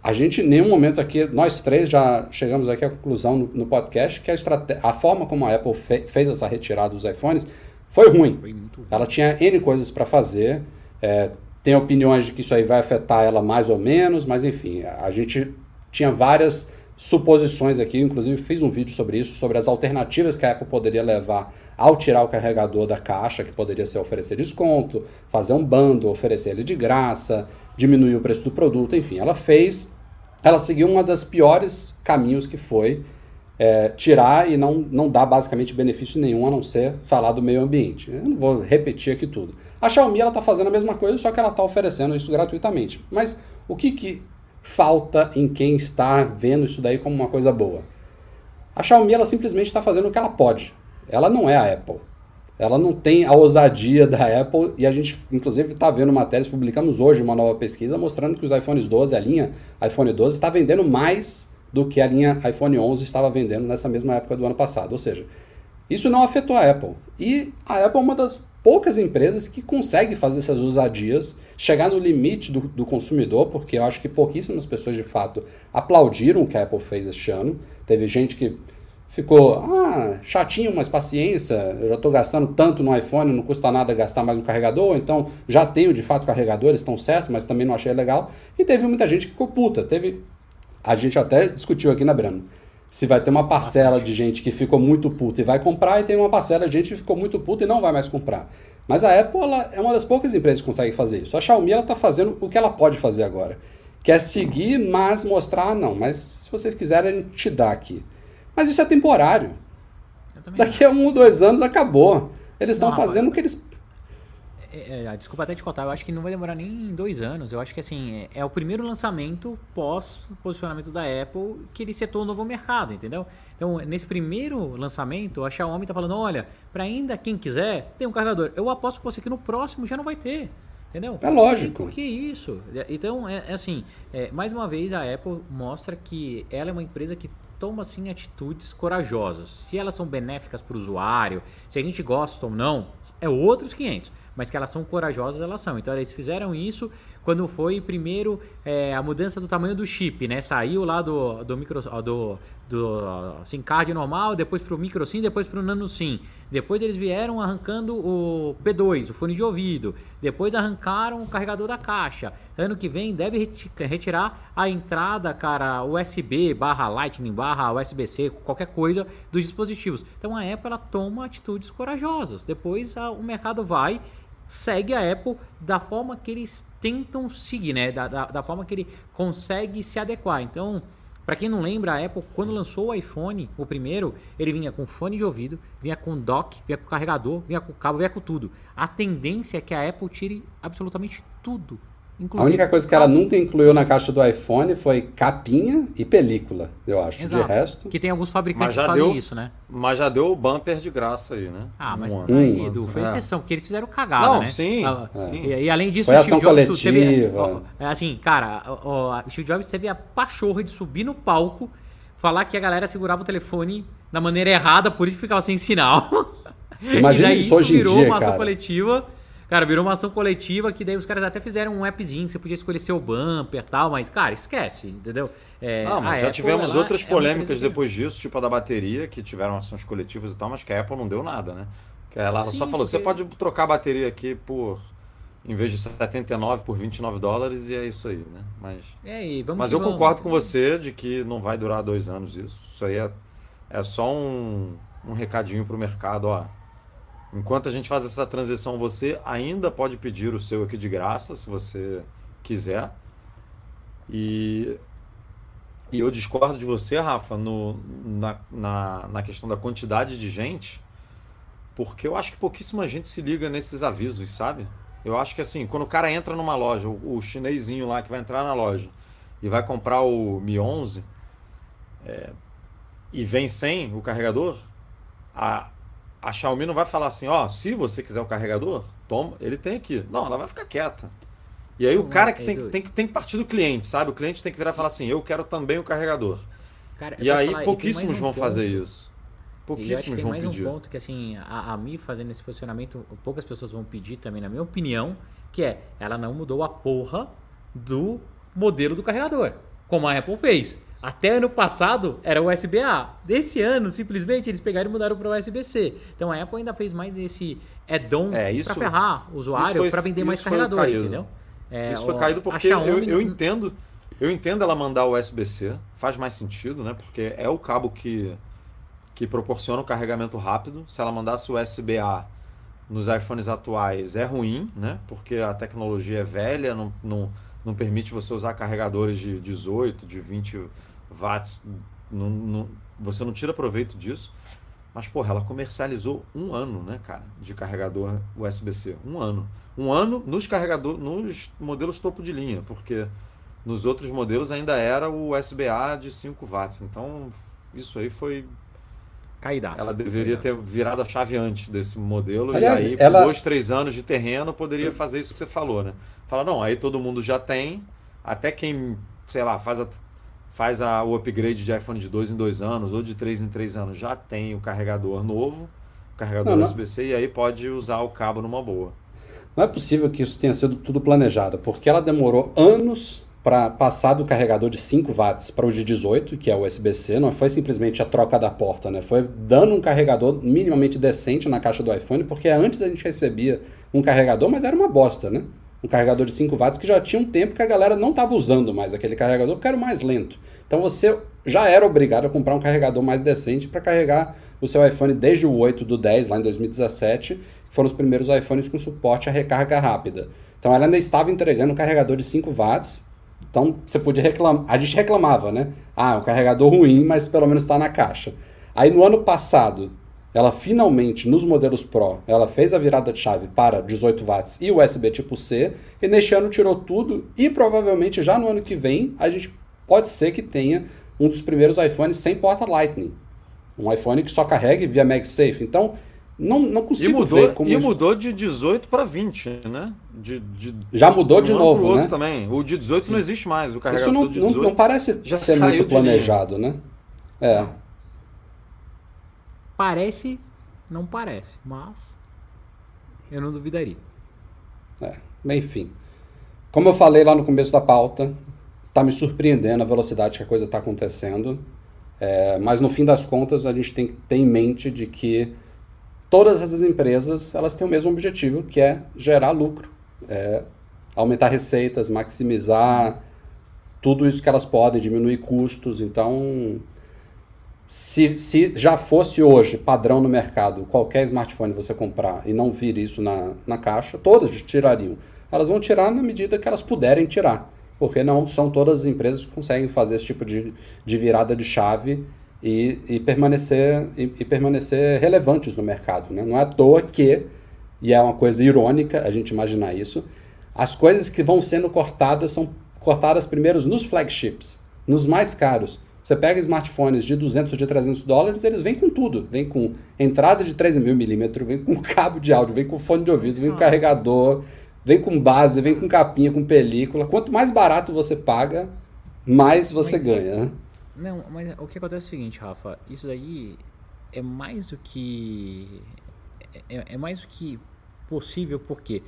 A gente, em nenhum momento aqui, nós três já chegamos aqui à conclusão no, no podcast que a, a forma como a Apple fe fez essa retirada dos iPhones foi ruim. Foi ela tinha N coisas para fazer. É, tem opiniões de que isso aí vai afetar ela mais ou menos, mas enfim, a gente tinha várias suposições aqui, inclusive fiz um vídeo sobre isso, sobre as alternativas que a Apple poderia levar ao tirar o carregador da caixa, que poderia ser oferecer desconto, fazer um bando, oferecer ele de graça, diminuir o preço do produto, enfim, ela fez, ela seguiu uma das piores caminhos que foi é, tirar e não, não dar basicamente benefício nenhum a não ser falar do meio ambiente. Eu não vou repetir aqui tudo. A Xiaomi está fazendo a mesma coisa, só que ela está oferecendo isso gratuitamente. Mas o que, que falta em quem está vendo isso daí como uma coisa boa? A Xiaomi ela simplesmente está fazendo o que ela pode. Ela não é a Apple. Ela não tem a ousadia da Apple e a gente, inclusive, está vendo matérias, publicamos hoje uma nova pesquisa mostrando que os iPhones 12, a linha iPhone 12, está vendendo mais do que a linha iPhone 11 estava vendendo nessa mesma época do ano passado. Ou seja, isso não afetou a Apple. E a Apple é uma das poucas empresas que consegue fazer essas ousadias, chegar no limite do, do, consumidor, porque eu acho que pouquíssimas pessoas de fato aplaudiram o que a Apple fez este ano. Teve gente que ficou, ah, chatinho, mas paciência, eu já estou gastando tanto no iPhone, não custa nada gastar mais no carregador, então já tenho de fato carregadores, estão certos, mas também não achei legal. E teve muita gente que ficou puta. Teve, a gente até discutiu aqui na Brano se vai ter uma parcela de gente que ficou muito puta e vai comprar, e tem uma parcela de gente que ficou muito puta e não vai mais comprar. Mas a Apple é uma das poucas empresas que consegue fazer isso. A Xiaomi ela está fazendo o que ela pode fazer agora. Que é seguir, mas mostrar, não, mas se vocês quiserem, a gente te dá aqui. Mas isso é temporário. Daqui a um ou dois anos acabou. Eles estão fazendo o que eles é, é, desculpa até te contar, eu acho que não vai demorar nem dois anos. Eu acho que assim, é, é o primeiro lançamento pós posicionamento da Apple que ele setou um novo mercado, entendeu? Então, nesse primeiro lançamento, a Xiaomi tá falando: olha, para ainda quem quiser, tem um carregador. Eu aposto com você que no próximo já não vai ter. Entendeu? É lógico. Por que isso? Então, é, é assim, é, mais uma vez a Apple mostra que ela é uma empresa que toma assim atitudes corajosas. Se elas são benéficas para o usuário, se a gente gosta ou não, é outros 500 mas que elas são corajosas, elas são. Então eles fizeram isso quando foi primeiro é, a mudança do tamanho do chip, né? Saiu lá do, do micro do, do SIM card normal, depois para o micro SIM, depois para o nano SIM. Depois eles vieram arrancando o P2, o fone de ouvido. Depois arrancaram o carregador da caixa. Ano que vem deve retirar a entrada, cara, USB barra Lightning barra USB-C, qualquer coisa dos dispositivos. Então a Apple ela toma atitudes corajosas. Depois a, o mercado vai segue a Apple da forma que eles tentam seguir, né? Da, da, da forma que ele consegue se adequar. Então, para quem não lembra, a Apple, quando lançou o iPhone, o primeiro, ele vinha com fone de ouvido, vinha com dock, vinha com carregador, vinha com cabo, vinha com tudo. A tendência é que a Apple tire absolutamente tudo Inclusive, a única coisa que ela nunca incluiu na caixa do iPhone foi capinha e película, eu acho. Exato. De resto. Que tem alguns fabricantes que fazem deu, isso, né? Mas já deu o bumper de graça aí, né? Ah, mas um aí, Edu, foi é. exceção, porque eles fizeram cagada, Não, né? Sim. Ah, sim. E, e, além disso, foi o Steve Jobs coletiva. teve. Ó, é assim, cara, o Steve Jobs teve a pachorra de subir no palco, falar que a galera segurava o telefone da maneira errada, por isso que ficava sem sinal. Imagina (laughs) isso hoje em dia, virou uma ação cara. coletiva Cara, virou uma ação coletiva que daí os caras até fizeram um appzinho que você podia escolher seu bumper e tal, mas, cara, esquece, entendeu? É, ah, mas já Apple, tivemos outras é polêmicas depois disso, tipo a da bateria, que tiveram ações coletivas e tal, mas que a Apple não deu nada, né? Que ela Sim, só falou, você pode trocar a bateria aqui por em vez de 79 por 29 dólares e é isso aí, né? Mas, é, mas eu concordo com você de que não vai durar dois anos isso. Isso aí é, é só um, um recadinho para o mercado, ó. Enquanto a gente faz essa transição, você ainda pode pedir o seu aqui de graça, se você quiser. E, e eu discordo de você, Rafa, no, na, na, na questão da quantidade de gente, porque eu acho que pouquíssima gente se liga nesses avisos, sabe? Eu acho que assim, quando o cara entra numa loja, o, o chinesinho lá que vai entrar na loja e vai comprar o Mi 11 é, e vem sem o carregador, a, a Xiaomi não vai falar assim, ó, se você quiser o carregador, toma, ele tem aqui. Não, ela vai ficar quieta. E aí o cara que tem, tem, tem que partir do cliente, sabe? O cliente tem que virar e falar assim, eu quero também o carregador. Cara, e aí falar, pouquíssimos um vão ponto. fazer isso. Pouquíssimos vão pedir. mais um ponto que assim, a, a Mi fazendo esse posicionamento, poucas pessoas vão pedir também, na minha opinião, que é, ela não mudou a porra do modelo do carregador, como a Apple fez. Até ano passado era USB-A. Desse ano, simplesmente, eles pegaram e mudaram para USB-C. Então a Apple ainda fez mais esse add-on é, para ferrar o usuário, para vender mais carregador, entendeu? É, isso foi caído porque eu, eu entendo eu entendo ela mandar o USB-C, faz mais sentido, né? Porque é o cabo que, que proporciona o carregamento rápido. Se ela mandasse o USB-A nos iPhones atuais é ruim, né? Porque a tecnologia é velha, não, não, não permite você usar carregadores de 18, de 20 watts. Não, não, você não tira proveito disso. Mas, porra, ela comercializou um ano, né, cara, de carregador USB-C. Um ano. Um ano nos carregadores, nos modelos topo de linha, porque nos outros modelos ainda era o USB-A de 5 watts. Então, isso aí foi Caidaço. Ela deveria ter virado a chave antes desse modelo. Aliás, e aí, ela... com dois, três anos de terreno, poderia fazer isso que você falou, né? Fala, não, aí todo mundo já tem. Até quem, sei lá, faz, a, faz a, o upgrade de iPhone de dois em dois anos ou de três em três anos, já tem o carregador novo, o carregador USB-C, e aí pode usar o cabo numa boa. Não é possível que isso tenha sido tudo planejado, porque ela demorou anos para passar do carregador de 5 watts para o de 18, que é o USB-C, não foi simplesmente a troca da porta, né? Foi dando um carregador minimamente decente na caixa do iPhone, porque antes a gente recebia um carregador, mas era uma bosta, né? Um carregador de 5 watts que já tinha um tempo que a galera não estava usando mais aquele carregador, porque era mais lento. Então você já era obrigado a comprar um carregador mais decente para carregar o seu iPhone desde o 8 do 10, lá em 2017, que foram os primeiros iPhones com suporte à recarga rápida. Então ela ainda estava entregando um carregador de 5 watts então você podia reclamar. A gente reclamava, né? Ah, um carregador ruim, mas pelo menos está na caixa. Aí no ano passado, ela finalmente, nos modelos Pro, ela fez a virada de chave para 18 watts e USB tipo C, e neste ano tirou tudo, e provavelmente já no ano que vem a gente pode ser que tenha um dos primeiros iPhones sem porta Lightning. Um iPhone que só carregue via MagSafe. Então, não, não consigo e mudou, ver como. E isso... mudou de 18 para 20, né? De, de, Já mudou de, de um novo. Pro né? outro também. O de 18 Sim. não existe mais. O carregador isso não, de 18 não, não parece já ser muito planejado, né? É. Parece, não parece, mas eu não duvidaria. É, enfim. Como eu falei lá no começo da pauta, tá me surpreendendo a velocidade que a coisa está acontecendo. É, mas no fim das contas, a gente tem que ter em mente de que todas essas empresas elas têm o mesmo objetivo, que é gerar lucro, é aumentar receitas, maximizar tudo isso que elas podem, diminuir custos. Então, se, se já fosse hoje padrão no mercado, qualquer smartphone você comprar e não vir isso na, na caixa, todas tirariam. Elas vão tirar na medida que elas puderem tirar, porque não são todas as empresas que conseguem fazer esse tipo de, de virada de chave e, e permanecer, e, e, permanecer relevantes no mercado. Né? Não é à toa que, e é uma coisa irônica a gente imaginar isso, as coisas que vão sendo cortadas são cortadas primeiro nos flagships, nos mais caros. Você pega smartphones de 200, de 300 dólares, eles vêm com tudo. Vem com entrada de 3.000 milímetros, vem com (laughs) cabo de áudio, vem com fone de ouvido, vem com carregador, vem com base, vem com capinha, com película. Quanto mais barato você paga, mais você Mas... ganha. Né? Não, mas o que acontece é o seguinte, Rafa, isso daí é mais do que é, é mais do que possível porque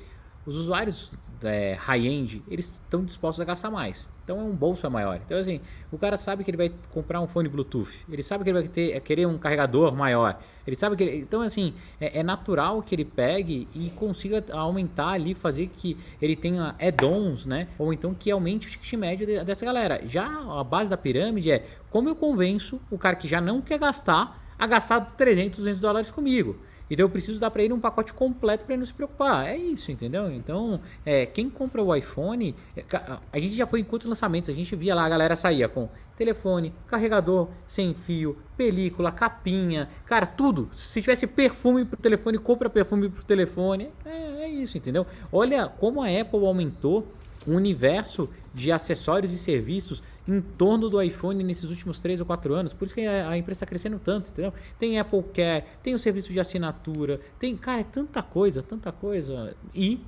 os usuários é, high-end eles estão dispostos a gastar mais. Então é um bolso maior. Então assim, o cara sabe que ele vai comprar um fone Bluetooth, ele sabe que ele vai ter, querer um carregador maior, ele sabe que ele, então assim é, é, natural que ele pegue e consiga aumentar ali, fazer que ele tenha add-ons, né? Ou então que aumente o ticket médio dessa galera. Já a base da pirâmide é como eu convenço o cara que já não quer gastar a gastar 300, 200 dólares comigo. Então eu preciso dar para ele um pacote completo para ele não se preocupar. É isso, entendeu? Então, é, quem compra o iPhone, é, a gente já foi em quantos lançamentos, a gente via lá a galera saía com telefone, carregador sem fio, película, capinha, cara, tudo. Se tivesse perfume pro telefone, compra perfume pro telefone. É, é isso, entendeu? Olha como a Apple aumentou um universo de acessórios e serviços em torno do iPhone nesses últimos 3 ou 4 anos. Por isso que a empresa está crescendo tanto, entendeu? Tem Apple Care, tem o serviço de assinatura, tem, cara, é tanta coisa, tanta coisa. E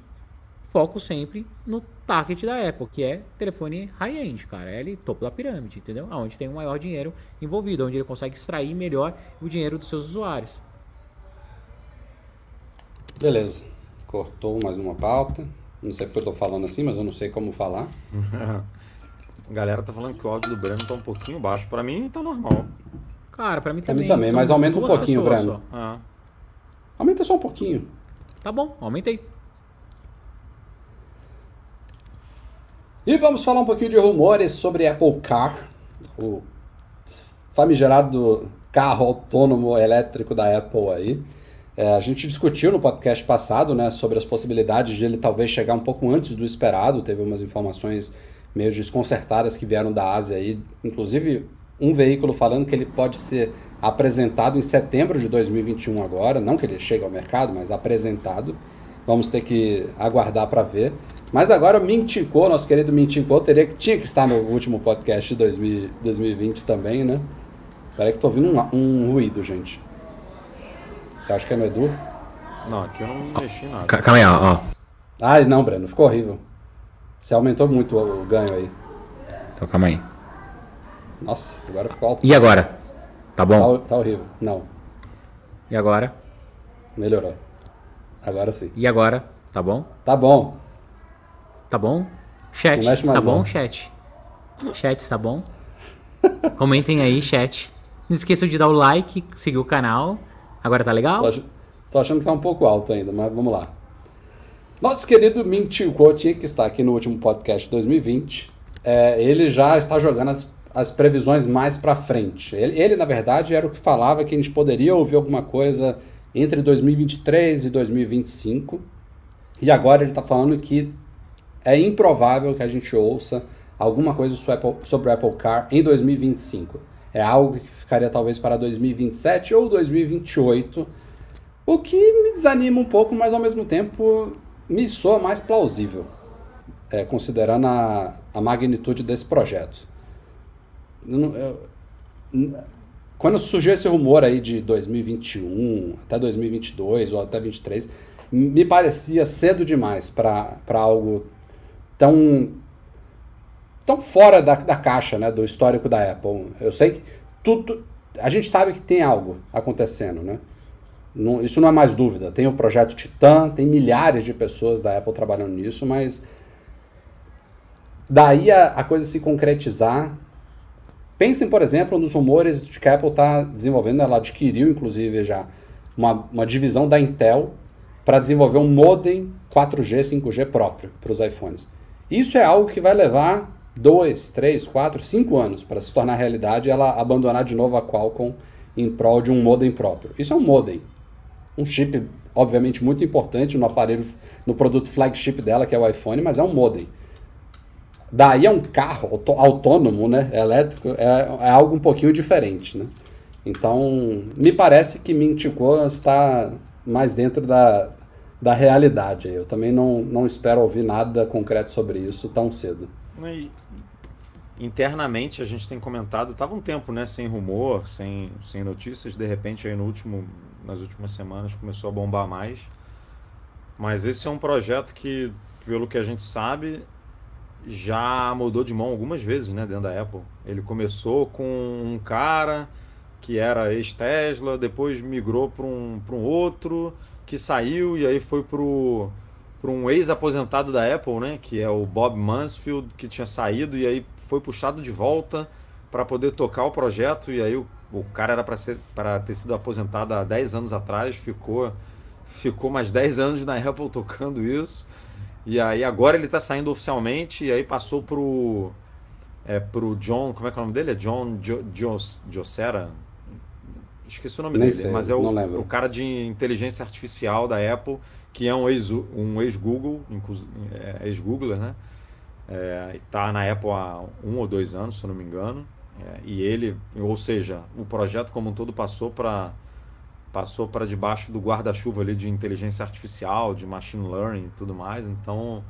foco sempre no target da Apple, que é telefone high-end, cara. É ali topo da pirâmide, entendeu? Onde tem um maior dinheiro envolvido, onde ele consegue extrair melhor o dinheiro dos seus usuários. Beleza. Cortou mais uma pauta. Não sei porque eu tô falando assim, mas eu não sei como falar. (laughs) A galera tá falando que o áudio do Breno tá um pouquinho baixo. Pra mim tá normal. Cara, pra mim também. Pra mim também, mas aumenta um pouquinho, Breno. Ah. Aumenta só um pouquinho. Tá bom, aumentei. E vamos falar um pouquinho de rumores sobre Apple Car, o famigerado carro autônomo elétrico da Apple aí. É, a gente discutiu no podcast passado né, sobre as possibilidades de ele talvez chegar um pouco antes do esperado. Teve umas informações meio desconcertadas que vieram da Ásia aí, inclusive um veículo falando que ele pode ser apresentado em setembro de 2021 agora, não que ele chegue ao mercado, mas apresentado. Vamos ter que aguardar para ver. Mas agora o Ming Chico, nosso querido Ming Chico, teria que tinha que estar no último podcast de 2000, 2020 também, né? Peraí que tô ouvindo um, um ruído, gente. Eu acho que é no Edu. Não, aqui eu não mexi nada. Calma aí, ó. Ai, não, Breno, ficou horrível. Você aumentou muito o, ganho aí. Então calma aí. Nossa, agora ficou alto. E agora? Tá bom? Tá, tá horrível. Não. E agora? Melhorou. Agora sim. E agora? Tá bom? Tá bom. Tá bom? Chat, tá bom, não. chat? Chat, tá bom? Comentem aí, chat. Não esqueçam de dar o like, seguir o canal. Agora tá legal? Tô, ach tô achando que tá um pouco alto ainda, mas vamos lá. Nosso querido Kuo tinha que estar aqui no último podcast de 2020. É, ele já está jogando as, as previsões mais para frente. Ele, ele, na verdade, era o que falava que a gente poderia ouvir alguma coisa entre 2023 e 2025. E agora ele está falando que é improvável que a gente ouça alguma coisa sobre o Apple Car em 2025. É algo que ficaria talvez para 2027 ou 2028, o que me desanima um pouco, mas ao mesmo tempo me soa mais plausível, é, considerando a, a magnitude desse projeto. Eu, eu, quando surgiu esse rumor aí de 2021 até 2022 ou até 2023, me parecia cedo demais para algo tão tão fora da, da caixa, né, do histórico da Apple. Eu sei que tudo, a gente sabe que tem algo acontecendo, né? Não, isso não é mais dúvida. Tem o projeto Titan, tem milhares de pessoas da Apple trabalhando nisso, mas daí a, a coisa se concretizar. Pensem, por exemplo, nos rumores de que a Apple está desenvolvendo, ela adquiriu inclusive já uma, uma divisão da Intel para desenvolver um modem 4G, 5G próprio para os iPhones. Isso é algo que vai levar dois, três, quatro, cinco anos para se tornar realidade e ela abandonar de novo a Qualcomm em prol de um modem próprio. Isso é um modem. Um chip, obviamente, muito importante no aparelho, no produto flagship dela, que é o iPhone, mas é um modem. Daí é um carro autônomo, né, elétrico, é, é algo um pouquinho diferente, né? Então, me parece que Mintico está mais dentro da, da realidade. Eu também não, não espero ouvir nada concreto sobre isso tão cedo. E, internamente a gente tem comentado, estava um tempo, né, sem rumor, sem, sem notícias, de repente aí no último, nas últimas semanas começou a bombar mais. Mas esse é um projeto que, pelo que a gente sabe, já mudou de mão algumas vezes, né, dentro da Apple. Ele começou com um cara que era ex-Tesla, depois migrou para um, um outro, que saiu e aí foi pro para um ex-aposentado da Apple, né, que é o Bob Mansfield, que tinha saído e aí foi puxado de volta para poder tocar o projeto e aí o, o cara era para ter sido aposentado há 10 anos atrás, ficou ficou mais 10 anos na Apple tocando isso. E aí agora ele está saindo oficialmente e aí passou pro é pro John, como é que é o nome dele? É John jo, jo, Josera, Esqueci o nome Nem dele, sei, mas é o, o cara de inteligência artificial da Apple, que é um ex-Google, um ex -Google, é, ex-Googler, né? É, tá na Apple há um ou dois anos, se eu não me engano. É, e ele, ou seja, o projeto como um todo passou para passou para debaixo do guarda-chuva ali de inteligência artificial, de machine learning e tudo mais. Então,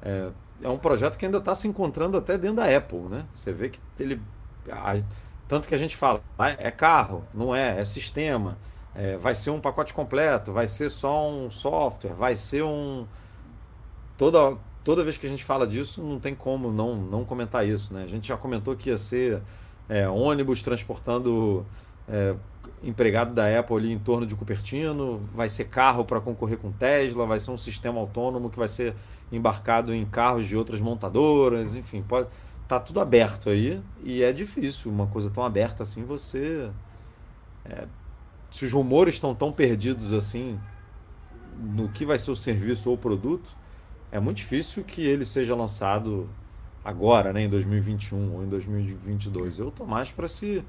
é, é um projeto que ainda está se encontrando até dentro da Apple, né? Você vê que ele. A, tanto que a gente fala, ah, é carro, não é, é sistema, é, vai ser um pacote completo, vai ser só um software, vai ser um. Toda, toda vez que a gente fala disso, não tem como não, não comentar isso, né? A gente já comentou que ia ser é, ônibus transportando é, empregado da Apple ali em torno de Cupertino, vai ser carro para concorrer com Tesla, vai ser um sistema autônomo que vai ser embarcado em carros de outras montadoras, enfim, pode tá tudo aberto aí e é difícil uma coisa tão aberta assim você é, se os rumores estão tão perdidos assim no que vai ser o serviço ou o produto é muito difícil que ele seja lançado agora, né, em 2021 ou em 2022. Eu tô mais para esse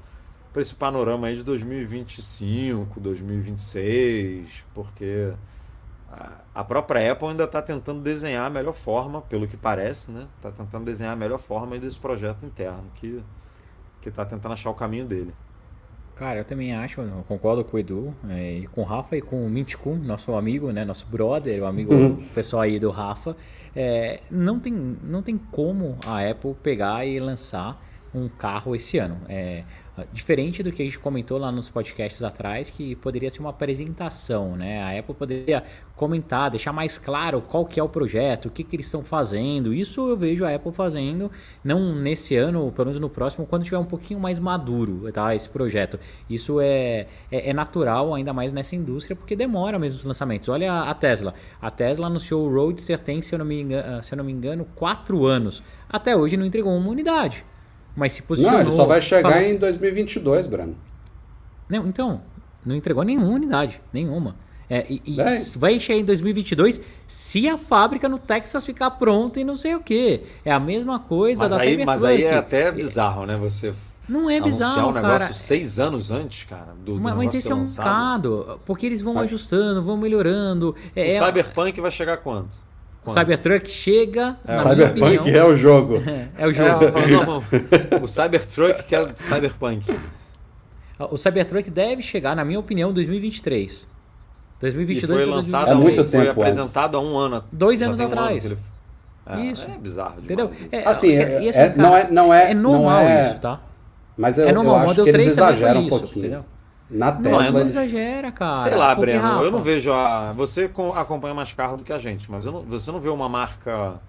esse panorama aí de 2025, 2026, porque a própria Apple ainda está tentando desenhar a melhor forma, pelo que parece, né? Está tentando desenhar a melhor forma desse projeto interno, que está tentando achar o caminho dele. Cara, eu também acho, eu concordo com o Edu, é, e com o Rafa e com o Minticum, nosso amigo, né, nosso brother, o amigo uhum. pessoal aí do Rafa. É, não, tem, não tem como a Apple pegar e lançar um carro esse ano. É, Diferente do que a gente comentou lá nos podcasts atrás, que poderia ser uma apresentação, né? A Apple poderia comentar, deixar mais claro qual que é o projeto, o que, que eles estão fazendo. Isso eu vejo a Apple fazendo, não nesse ano, pelo menos no próximo, quando tiver um pouquinho mais maduro, tá? Esse projeto. Isso é, é, é natural, ainda mais nessa indústria, porque demora mesmo os lançamentos. Olha a, Tesla. A Tesla anunciou o Roadster tem, se eu não me engano, quatro anos. Até hoje não entregou uma unidade mas se posicionou. Não, ele só vai chegar falou... em 2022, Breno. Não, então, não entregou nenhuma unidade, nenhuma. É, e, e é. vai chegar em 2022 se a fábrica no Texas ficar pronta e não sei o que. É a mesma coisa mas da aí, Mas aí é até bizarro, né? Você não é bizarro, um negócio cara. seis anos antes, cara, do, do Mas, mas esse é um bocado, porque eles vão ajustando, vão melhorando. É, o é Cyberpunk vai chegar quanto? O Cybertruck chega. É. Cyberpunk (laughs) é o jogo. É, é o jogo. É, não, não, não. O Cybertruck que é o Cyberpunk. O Cybertruck deve chegar, na minha opinião, em 2023. 2022 e foi lançado, é muito tempo foi apresentado há um ano. Dois anos atrás. Um ano é, isso. É bizarro Entendeu? É, assim, é, assim, é, cara, não é, não é, é normal não é, isso, tá? Mas eu, é normal. eu acho que eles exageram um pouquinho. Entendeu? Na Tesla. Não, não eles... exagera, cara. Sei lá, Porque, Breno, Rafa... eu não vejo a. Você acompanha mais carro do que a gente, mas não... você não vê uma marca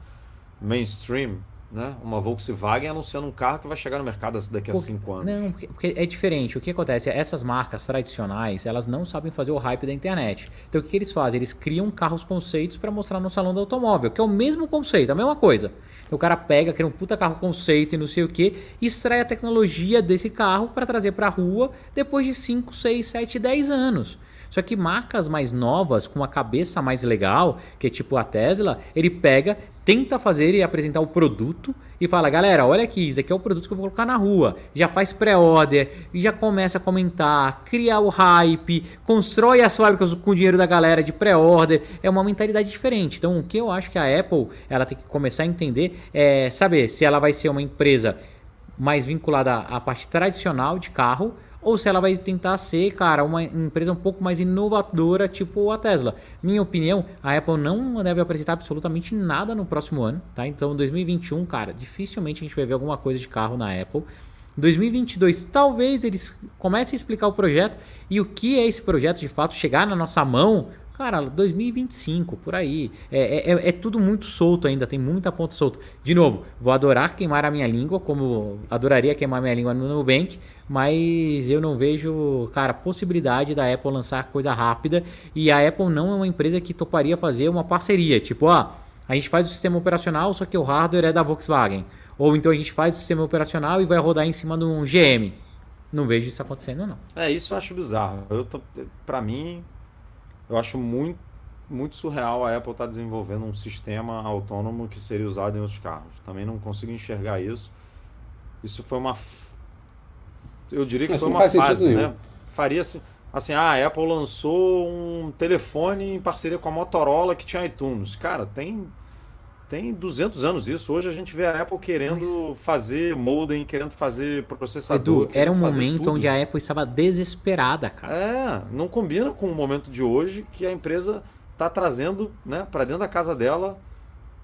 mainstream né? Uma Volkswagen anunciando um carro que vai chegar no mercado daqui a porque, cinco anos. Não, porque, porque, é diferente. O que acontece? Essas marcas tradicionais, elas não sabem fazer o hype da internet. Então o que, que eles fazem? Eles criam carros conceitos para mostrar no salão do automóvel, que é o mesmo conceito, a mesma coisa. Então o cara pega, cria um puta carro conceito e não sei o que, e extrai a tecnologia desse carro para trazer para a rua depois de 5, 6, 7, 10 anos. Só que marcas mais novas, com a cabeça mais legal, que é tipo a Tesla, ele pega, tenta fazer e apresentar o produto e fala: galera, olha aqui, isso aqui é o produto que eu vou colocar na rua. Já faz pré-order, já começa a comentar, criar o hype, constrói as fábricas com o dinheiro da galera de pré-order. É uma mentalidade diferente. Então, o que eu acho que a Apple ela tem que começar a entender é saber se ela vai ser uma empresa mais vinculada à parte tradicional de carro ou se ela vai tentar ser, cara, uma empresa um pouco mais inovadora, tipo a Tesla. Minha opinião, a Apple não deve apresentar absolutamente nada no próximo ano, tá? Então, 2021, cara, dificilmente a gente vai ver alguma coisa de carro na Apple. 2022, talvez eles comecem a explicar o projeto e o que é esse projeto de fato chegar na nossa mão Cara, 2025, por aí. É, é, é, tudo muito solto ainda, tem muita ponta solta. De novo, vou adorar queimar a minha língua, como adoraria queimar minha língua no Nubank, mas eu não vejo, cara, possibilidade da Apple lançar coisa rápida. E a Apple não é uma empresa que toparia fazer uma parceria. Tipo, ó, a gente faz o sistema operacional, só que o hardware é da Volkswagen. Ou então a gente faz o sistema operacional e vai rodar em cima de um GM. Não vejo isso acontecendo, não. É, isso eu acho bizarro. Eu tô, pra mim, eu acho muito, muito surreal a Apple estar tá desenvolvendo um sistema autônomo que seria usado em outros carros. Também não consigo enxergar isso. Isso foi uma. Eu diria que Mas foi uma fase, né? Faria assim. Assim, ah, a Apple lançou um telefone em parceria com a Motorola que tinha iTunes. Cara, tem tem 200 anos isso. Hoje a gente vê a Apple querendo Mas... fazer modem, querendo fazer processador. Edu, era um momento tudo. onde a Apple estava desesperada, cara. É, não combina com o momento de hoje que a empresa está trazendo né, para dentro da casa dela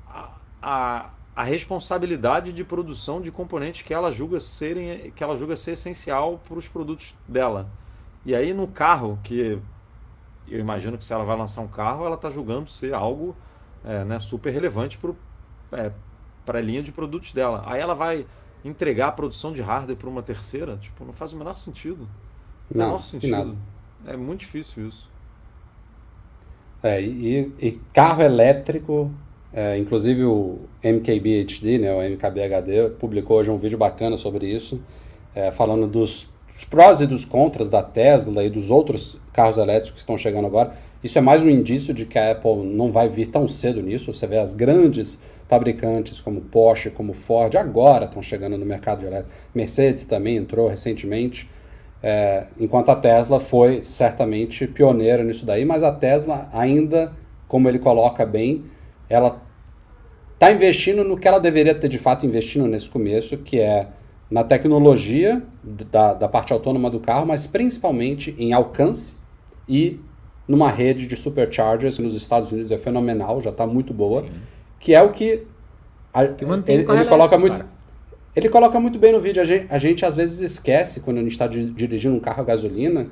a, a, a responsabilidade de produção de componentes que ela julga serem que ela julga ser essencial para os produtos dela. E aí no carro, que eu imagino que se ela vai lançar um carro, ela está julgando ser algo é, né, super relevante para é, a linha de produtos dela. Aí ela vai entregar a produção de hardware para uma terceira, tipo, não faz o menor sentido. Não, menor sentido. É muito difícil isso. É, e, e carro elétrico é, inclusive o MKBHD, né, o MKBHD, publicou hoje um vídeo bacana sobre isso, é, falando dos, dos, prós e dos contras da Tesla e dos outros carros elétricos que estão chegando agora. Isso é mais um indício de que a Apple não vai vir tão cedo nisso. Você vê as grandes fabricantes como Porsche, como Ford, agora estão chegando no mercado de elétrico. Mercedes também entrou recentemente. É, enquanto a Tesla foi certamente pioneira nisso daí, mas a Tesla ainda, como ele coloca bem, ela está investindo no que ela deveria ter de fato investindo nesse começo, que é na tecnologia da, da parte autônoma do carro, mas principalmente em alcance e numa rede de superchargers nos Estados Unidos é fenomenal, já está muito boa, Sim. que é o que, a, que ele, ele coloca muito cara. ele coloca muito bem no vídeo. A gente, a gente às vezes esquece quando a gente está dirigindo um carro a gasolina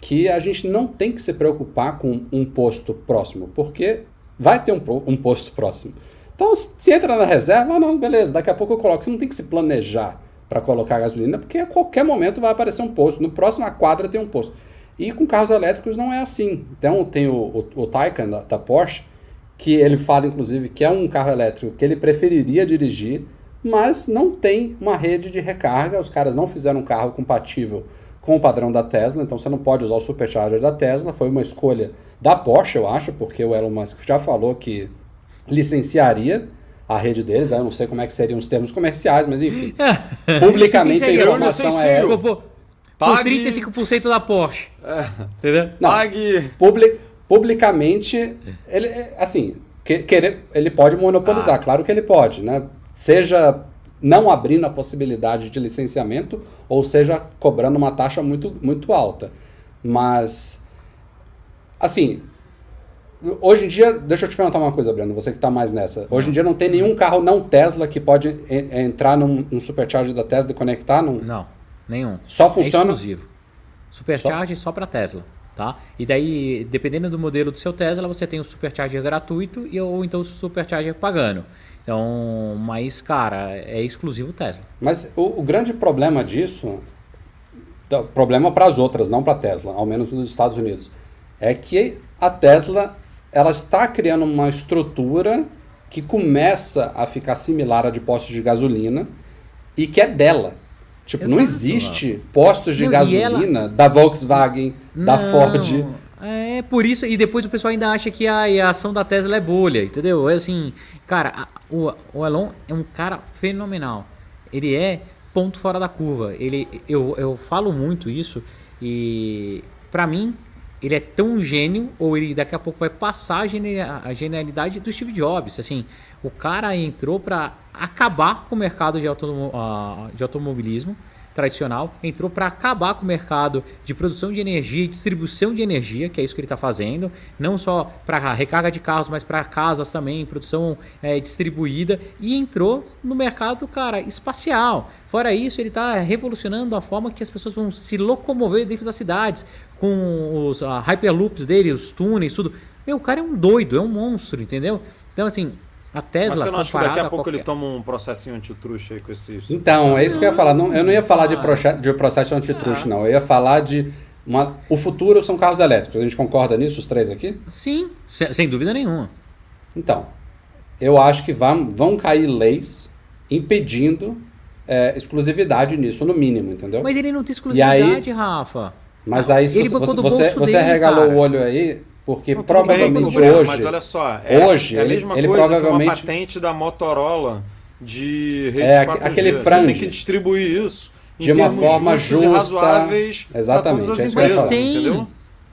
que a gente não tem que se preocupar com um posto próximo, porque vai ter um, um posto próximo. Então, se entra na reserva, ah, não, beleza, daqui a pouco eu coloco. Você não tem que se planejar para colocar gasolina, porque a qualquer momento vai aparecer um posto. No próximo quadra tem um posto. E com carros elétricos não é assim. Então, tem o, o, o Taycan da, da Porsche, que ele fala, inclusive, que é um carro elétrico que ele preferiria dirigir, mas não tem uma rede de recarga. Os caras não fizeram um carro compatível com o padrão da Tesla, então você não pode usar o supercharger da Tesla. Foi uma escolha da Porsche, eu acho, porque o Elon Musk já falou que licenciaria a rede deles. Eu não sei como é que seriam os termos comerciais, mas enfim. (laughs) publicamente a informação é essa. Por, Pague... 35% da Porsche. É. Entendeu? Não, Pague. Public, publicamente, ele, assim, que, querer, ele pode monopolizar, ah. claro que ele pode, né? Seja não abrindo a possibilidade de licenciamento, ou seja, cobrando uma taxa muito, muito alta. Mas, assim, Hoje em dia, deixa eu te perguntar uma coisa, Breno, você que está mais nessa. Hoje em dia não tem nenhum carro não Tesla que pode entrar num, num supercharger da Tesla e conectar? Num... Não, nenhum. Só funciona? É exclusivo. Supercharger só, só para Tesla. Tá? E daí, dependendo do modelo do seu Tesla, você tem o supercharger gratuito e, ou então o supercharger pagando. Então, mas, cara, é exclusivo Tesla. Mas o, o grande problema disso, problema para as outras, não para a Tesla, ao menos nos Estados Unidos, é que a Tesla ela está criando uma estrutura que começa a ficar similar a de postos de gasolina e que é dela. Tipo, Exato. não existe postos de não, gasolina ela... da Volkswagen, não, da Ford. É por isso, e depois o pessoal ainda acha que a, a ação da Tesla é bolha, entendeu? É assim, cara, a, o, o Elon é um cara fenomenal. Ele é ponto fora da curva. Ele, eu, eu falo muito isso e para mim ele é tão gênio, ou ele daqui a pouco vai passar a, genialidade do Steve Jobs. Assim, o cara entrou para acabar com o mercado de, automo, uh, de automobilismo tradicional, entrou para acabar com o mercado de produção de energia e distribuição de energia, que é isso que ele está fazendo, não só para recarga de carros, mas para casas também, produção é, distribuída, e entrou no mercado, cara, espacial. Fora isso, ele está revolucionando a forma que as pessoas vão se locomover dentro das cidades, com os uh, hyperloops dele, os túneis, tudo. Meu, o cara é um doido, é um monstro, entendeu? Então, assim, a Tesla. Mas você não acha que daqui a pouco qualquer... ele toma um processinho antitruxa aí com esses. Então, é isso que eu ia falar. Não, eu não ia falar de, processo, de processo antitruxa, ah. não. Eu ia falar de. Uma... O futuro são carros elétricos. A gente concorda nisso, os três aqui? Sim, sem dúvida nenhuma. Então, eu acho que vão, vão cair leis impedindo é, exclusividade nisso, no mínimo, entendeu? Mas ele não tem exclusividade, aí, Rafa. Mas aí, se você, você, você, você regalou o olho aí, porque não, provavelmente bem, hoje. Mas olha só, é, hoje, é a mesma ele, coisa ele provavelmente... que uma patente da Motorola de redes é, 4G. Aquele frange. Você tem que distribuir isso de uma forma justa, razoáveis exatamente, todas as é empresas, tem, entendeu?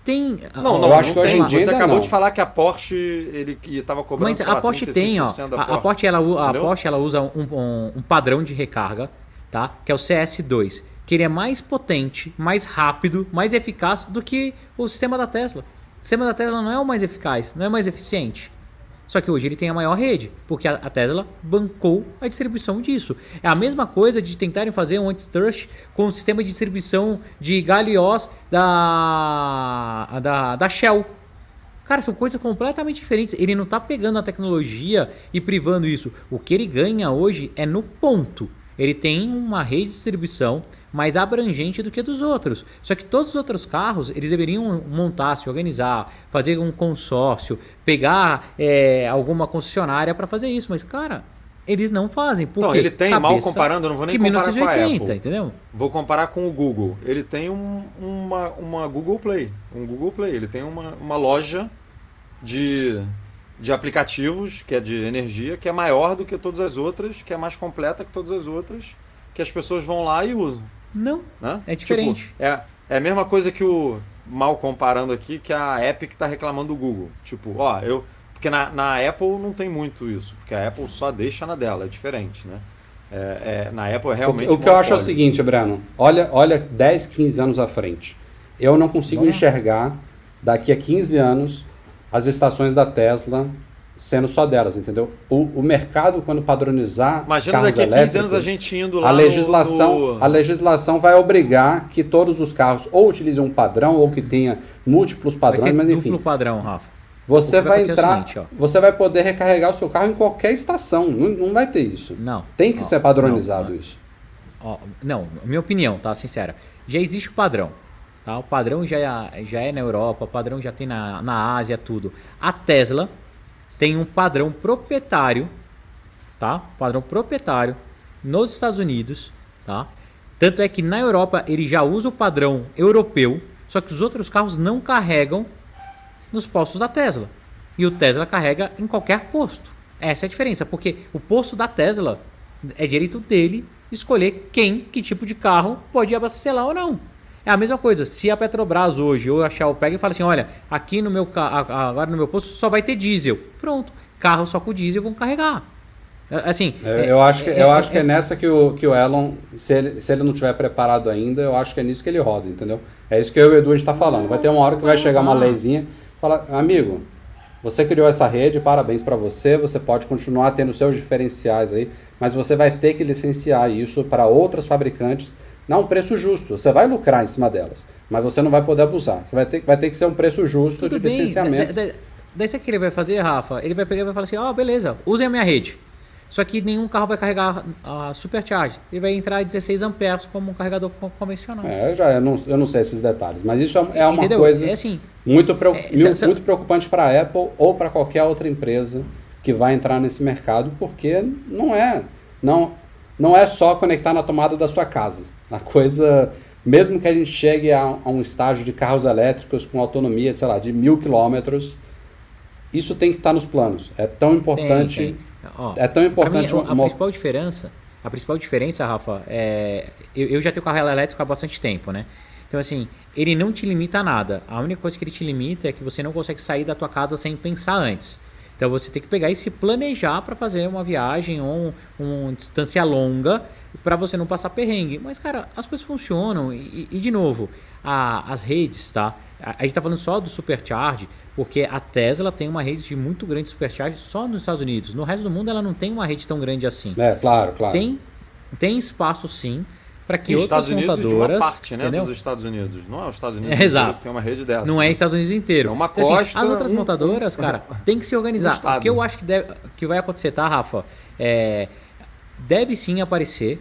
Tem. Não, não, eu acho não que hoje em dia Você acabou não. de falar que a Porsche ele estava cobrando. Mas a Porsche tem, ó. A, a, Porsche ela, a Porsche ela usa um, um, um, padrão de recarga, tá? Que é o CS2, que ele é mais potente, mais rápido, mais eficaz do que o sistema da Tesla. O sistema da Tesla não é o mais eficaz, não é o mais eficiente. Só que hoje ele tem a maior rede, porque a, Tesla bancou a distribuição disso. É a mesma coisa de tentarem fazer um antitrust com o sistema de distribuição de Galios da, da, da Shell. Cara, são coisas completamente diferentes. Ele não está pegando a tecnologia e privando isso. O que ele ganha hoje é no ponto. Ele tem uma rede de distribuição mais abrangente do que dos outros. Só que todos os outros carros, eles deveriam montar, se organizar, fazer um consórcio, pegar é, alguma concessionária para fazer isso. Mas, cara, eles não fazem. Porque então, ele tem, mal comparando, não vou nem comparar 1980, com a Apple. entendeu? Vou comparar com o Google. Ele tem um, uma, uma Google Play. Um Google Play. Ele tem uma, uma loja de, de aplicativos, que é de energia, que é maior do que todas as outras, que é mais completa que todas as outras, que as pessoas vão lá e usam. Não. Né? É diferente. Tipo, é, é a mesma coisa que o. Mal comparando aqui, que a Epic está reclamando do Google. Tipo, ó, eu. Porque na, na Apple não tem muito isso, porque a Apple só deixa na dela, é diferente, né? É, é, na Apple é realmente. O, o que eu acho é o seguinte, Breno: olha, olha 10, 15 anos à frente. Eu não consigo enxergar daqui a 15 anos as estações da Tesla sendo só delas, entendeu? O, o mercado, quando padronizar. Imagina daqui a 15 anos a gente indo lá. A legislação, no... a legislação vai obrigar que todos os carros ou utilizem um padrão ou que tenha múltiplos padrões, mas enfim. Duplo padrão, Rafa. Você vai, vai entrar, seguinte, você vai poder recarregar o seu carro em qualquer estação. Não, não vai ter isso. Não. Tem que ó, ser padronizado não, isso. Ó, não, minha opinião, tá? Sincera. Já existe o padrão. Tá? O padrão já é, já é na Europa, o padrão já tem na, na Ásia, tudo. A Tesla tem um padrão proprietário, tá? Padrão proprietário nos Estados Unidos, tá? Tanto é que na Europa ele já usa o padrão europeu, só que os outros carros não carregam nos postos da Tesla. E o Tesla carrega em qualquer posto. Essa é a diferença, porque o posto da Tesla é direito dele escolher quem, que tipo de carro pode abastecer lá ou não. É a mesma coisa, se a Petrobras hoje ou a Shell pega e fala assim, olha, aqui no meu agora no meu posto só vai ter diesel. Pronto, carro só com diesel vão carregar. É, assim, é, eu acho que, é, eu acho que é, é nessa que o, que o Elon, se ele, se ele não tiver preparado ainda, eu acho que é nisso que ele roda, entendeu? É isso que eu e o Edu a gente tá falando. Vai ter uma hora que vai chegar uma leizinha fala, amigo, você criou essa rede, parabéns para você, você pode continuar tendo seus diferenciais aí, mas você vai ter que licenciar isso para outras fabricantes não um preço justo. Você vai lucrar em cima delas, mas você não vai poder abusar. Você vai ter, vai ter que ser um preço justo Tudo de bem. licenciamento. Da, da, daí sabe o que ele vai fazer, Rafa? Ele vai pegar e vai falar assim: ó, oh, beleza, usem a minha rede. Só que nenhum carro vai carregar a supercharge. Ele vai entrar a 16 amperes como um carregador convencional. É, eu, já, eu, não, eu não sei esses detalhes, mas isso é, é uma Entendeu? coisa é assim, muito, é, muito preocupante para a Apple ou para qualquer outra empresa que vai entrar nesse mercado, porque não é, não, não é só conectar na tomada da sua casa. A coisa, mesmo que a gente chegue a, a um estágio de carros elétricos com autonomia, sei lá, de mil quilômetros, isso tem que estar nos planos. É tão importante. Tem, tem. Ó, é tão importante. Mim, a, uma... principal diferença, a principal diferença, Rafa, é eu, eu já tenho carro elétrico há bastante tempo, né? Então assim, ele não te limita a nada. A única coisa que ele te limita é que você não consegue sair da tua casa sem pensar antes. Então você tem que pegar e se planejar para fazer uma viagem ou um, uma distância longa para você não passar perrengue. Mas, cara, as coisas funcionam. E, e de novo, a, as redes, tá? A, a gente tá falando só do Supercharge, porque a Tesla tem uma rede muito grande de Supercharge só nos Estados Unidos. No resto do mundo, ela não tem uma rede tão grande assim. É, claro, claro. Tem, tem espaço sim para que Nos outras Estados Unidos montadoras, de uma parte, né, entendeu? dos Estados Unidos. Não é os Estados Unidos é, exato. que tem uma rede dessa. Não é os Estados Unidos inteiro. É uma costa. Então, assim, as outras um, montadoras, um, cara, (laughs) tem que se organizar. Um o que eu acho que, deve, que vai acontecer, tá, Rafa? É, deve sim aparecer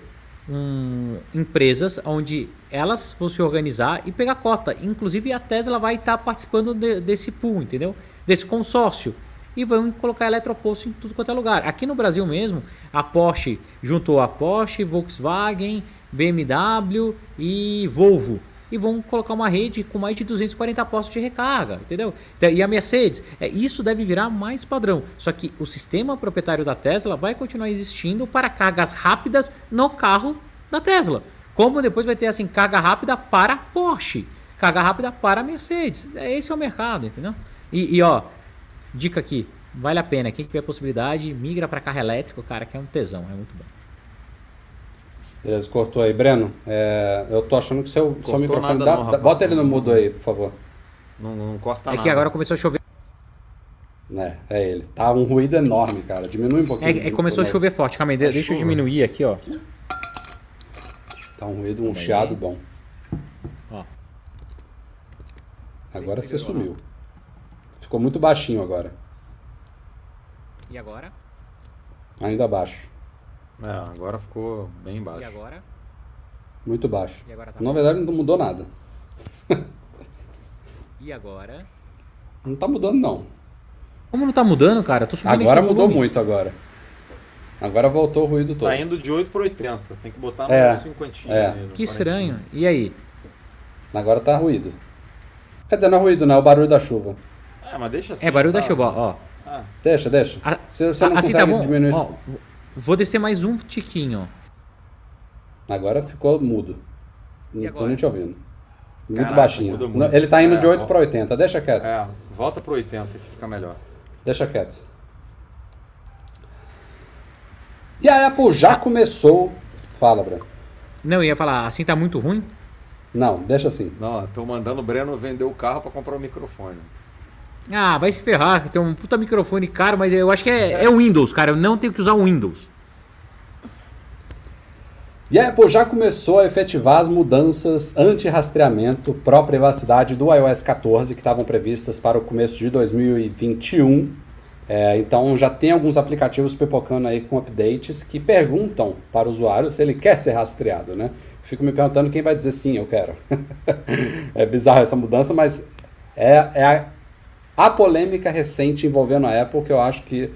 um, empresas onde elas vão se organizar e pegar cota. Inclusive a Tesla vai estar tá participando de, desse pool, entendeu? Desse consórcio. E vão colocar eletroposto em tudo quanto é lugar. Aqui no Brasil mesmo, a Porsche juntou a Porsche, Volkswagen, BMW e Volvo. E vão colocar uma rede com mais de 240 postos de recarga, entendeu? E a Mercedes, é, isso deve virar mais padrão. Só que o sistema proprietário da Tesla vai continuar existindo para cargas rápidas no carro da Tesla. Como depois vai ter assim, carga rápida para Porsche, carga rápida para Mercedes. É, esse é o mercado, entendeu? E, e ó, dica aqui, vale a pena. Quem tiver possibilidade, migra para carro elétrico, cara, que é um tesão, é muito bom. Beleza, cortou aí. Breno, é, eu tô achando que seu, seu microfone. Dá, não, bota ele no mudo aí, por favor. Não, não corta é nada. É que agora começou a chover. É, é ele. Tá um ruído enorme, cara. Diminui um pouquinho. É, é começou a chover forte. Calma aí, é deixa chuva. eu diminuir aqui, ó. Tá um ruído, um chiado bom. Ó. Agora você sumiu. Ficou muito baixinho agora. E agora? Ainda baixo. É, agora ficou bem baixo. E agora? Muito baixo. E agora tá Na verdade não mudou nada. e agora? Não tá mudando não. Como não tá mudando, cara? Tô agora mudou muito agora. Agora voltou o ruído todo. Tá indo de 8 para 80. Tem que botar no é, 50. É. Né, que estranho. E aí? Agora tá ruído. Quer dizer, não é ruído, não, é o barulho da chuva. É, mas deixa assim. É barulho tá? da chuva, ó. Ah. Deixa, deixa. A, você, você não assim tá bom. diminuir ó, Vou descer mais um tiquinho. Agora ficou mudo. Não tô nem te ouvindo. Muito Caraca, baixinho. Muito. Ele tá indo é, de 8 para 80. Deixa quieto. É, volta para 80 que fica melhor. Deixa quieto. E a Apple já começou. Fala, Breno. Não, ia falar, assim tá muito ruim? Não, deixa assim. Não, tô mandando o Breno vender o carro para comprar o microfone. Ah, vai se ferrar, tem um puta microfone caro, mas eu acho que é, é Windows, cara. Eu não tenho que usar o Windows. E a Apple já começou a efetivar as mudanças anti-rastreamento pró-privacidade do iOS 14 que estavam previstas para o começo de 2021. É, então já tem alguns aplicativos pipocando aí com updates que perguntam para o usuário se ele quer ser rastreado, né? Fico me perguntando quem vai dizer sim, eu quero. (laughs) é bizarro essa mudança, mas é, é a, a polêmica recente envolvendo a Apple que eu acho que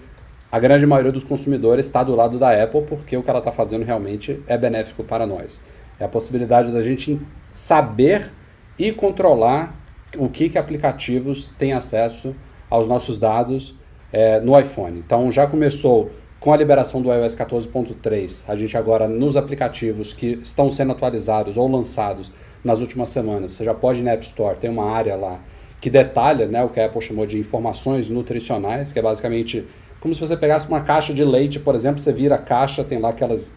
a grande maioria dos consumidores está do lado da Apple porque o que ela está fazendo realmente é benéfico para nós. É a possibilidade da gente saber e controlar o que, que aplicativos têm acesso aos nossos dados é, no iPhone. Então já começou com a liberação do iOS 14.3. A gente agora nos aplicativos que estão sendo atualizados ou lançados nas últimas semanas, você já pode ir na App Store, tem uma área lá que detalha né, o que a Apple chamou de informações nutricionais, que é basicamente como se você pegasse uma caixa de leite, por exemplo, você vira a caixa, tem lá aquelas.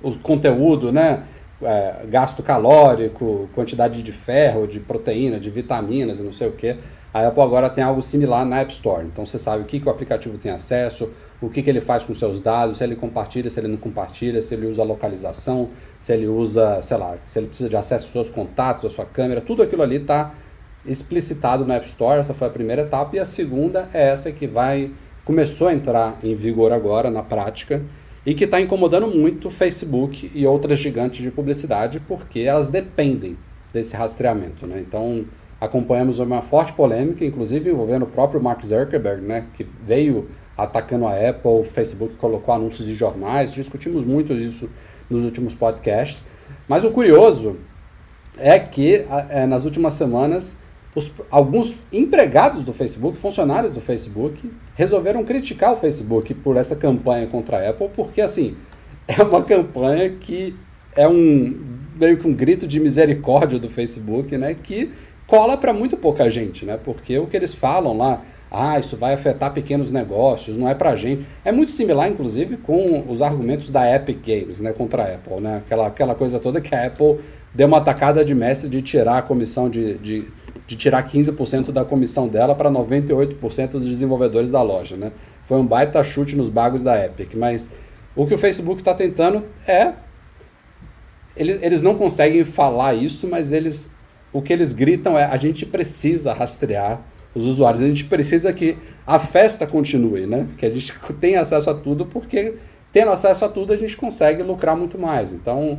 o conteúdo, né? É, gasto calórico, quantidade de ferro, de proteína, de vitaminas e não sei o que. A Apple agora tem algo similar na App Store. Então você sabe o que, que o aplicativo tem acesso, o que, que ele faz com seus dados, se ele compartilha, se ele não compartilha, se ele usa localização, se ele usa, sei lá, se ele precisa de acesso aos seus contatos, à sua câmera, tudo aquilo ali está explicitado na App Store. Essa foi a primeira etapa. E a segunda é essa que vai começou a entrar em vigor agora na prática e que está incomodando muito Facebook e outras gigantes de publicidade porque elas dependem desse rastreamento. Né? Então acompanhamos uma forte polêmica, inclusive envolvendo o próprio Mark Zuckerberg, né? que veio atacando a Apple, o Facebook colocou anúncios em jornais, discutimos muito isso nos últimos podcasts. Mas o curioso é que é, nas últimas semanas os, alguns empregados do Facebook, funcionários do Facebook, resolveram criticar o Facebook por essa campanha contra a Apple, porque assim, (laughs) é uma campanha que é um meio que um grito de misericórdia do Facebook, né, que cola para muito pouca gente, né? Porque o que eles falam lá, ah, isso vai afetar pequenos negócios, não é pra gente. É muito similar, inclusive, com os argumentos da Epic Games, né, contra a Apple, né? Aquela, aquela coisa toda que a Apple deu uma atacada de mestre de tirar a comissão de, de de tirar 15% da comissão dela para 98% dos desenvolvedores da loja, né? Foi um baita chute nos bagos da Epic, mas o que o Facebook está tentando é eles, eles não conseguem falar isso, mas eles o que eles gritam é a gente precisa rastrear os usuários, a gente precisa que a festa continue, né? Que a gente (laughs) tenha acesso a tudo, porque tendo acesso a tudo a gente consegue lucrar muito mais. Então,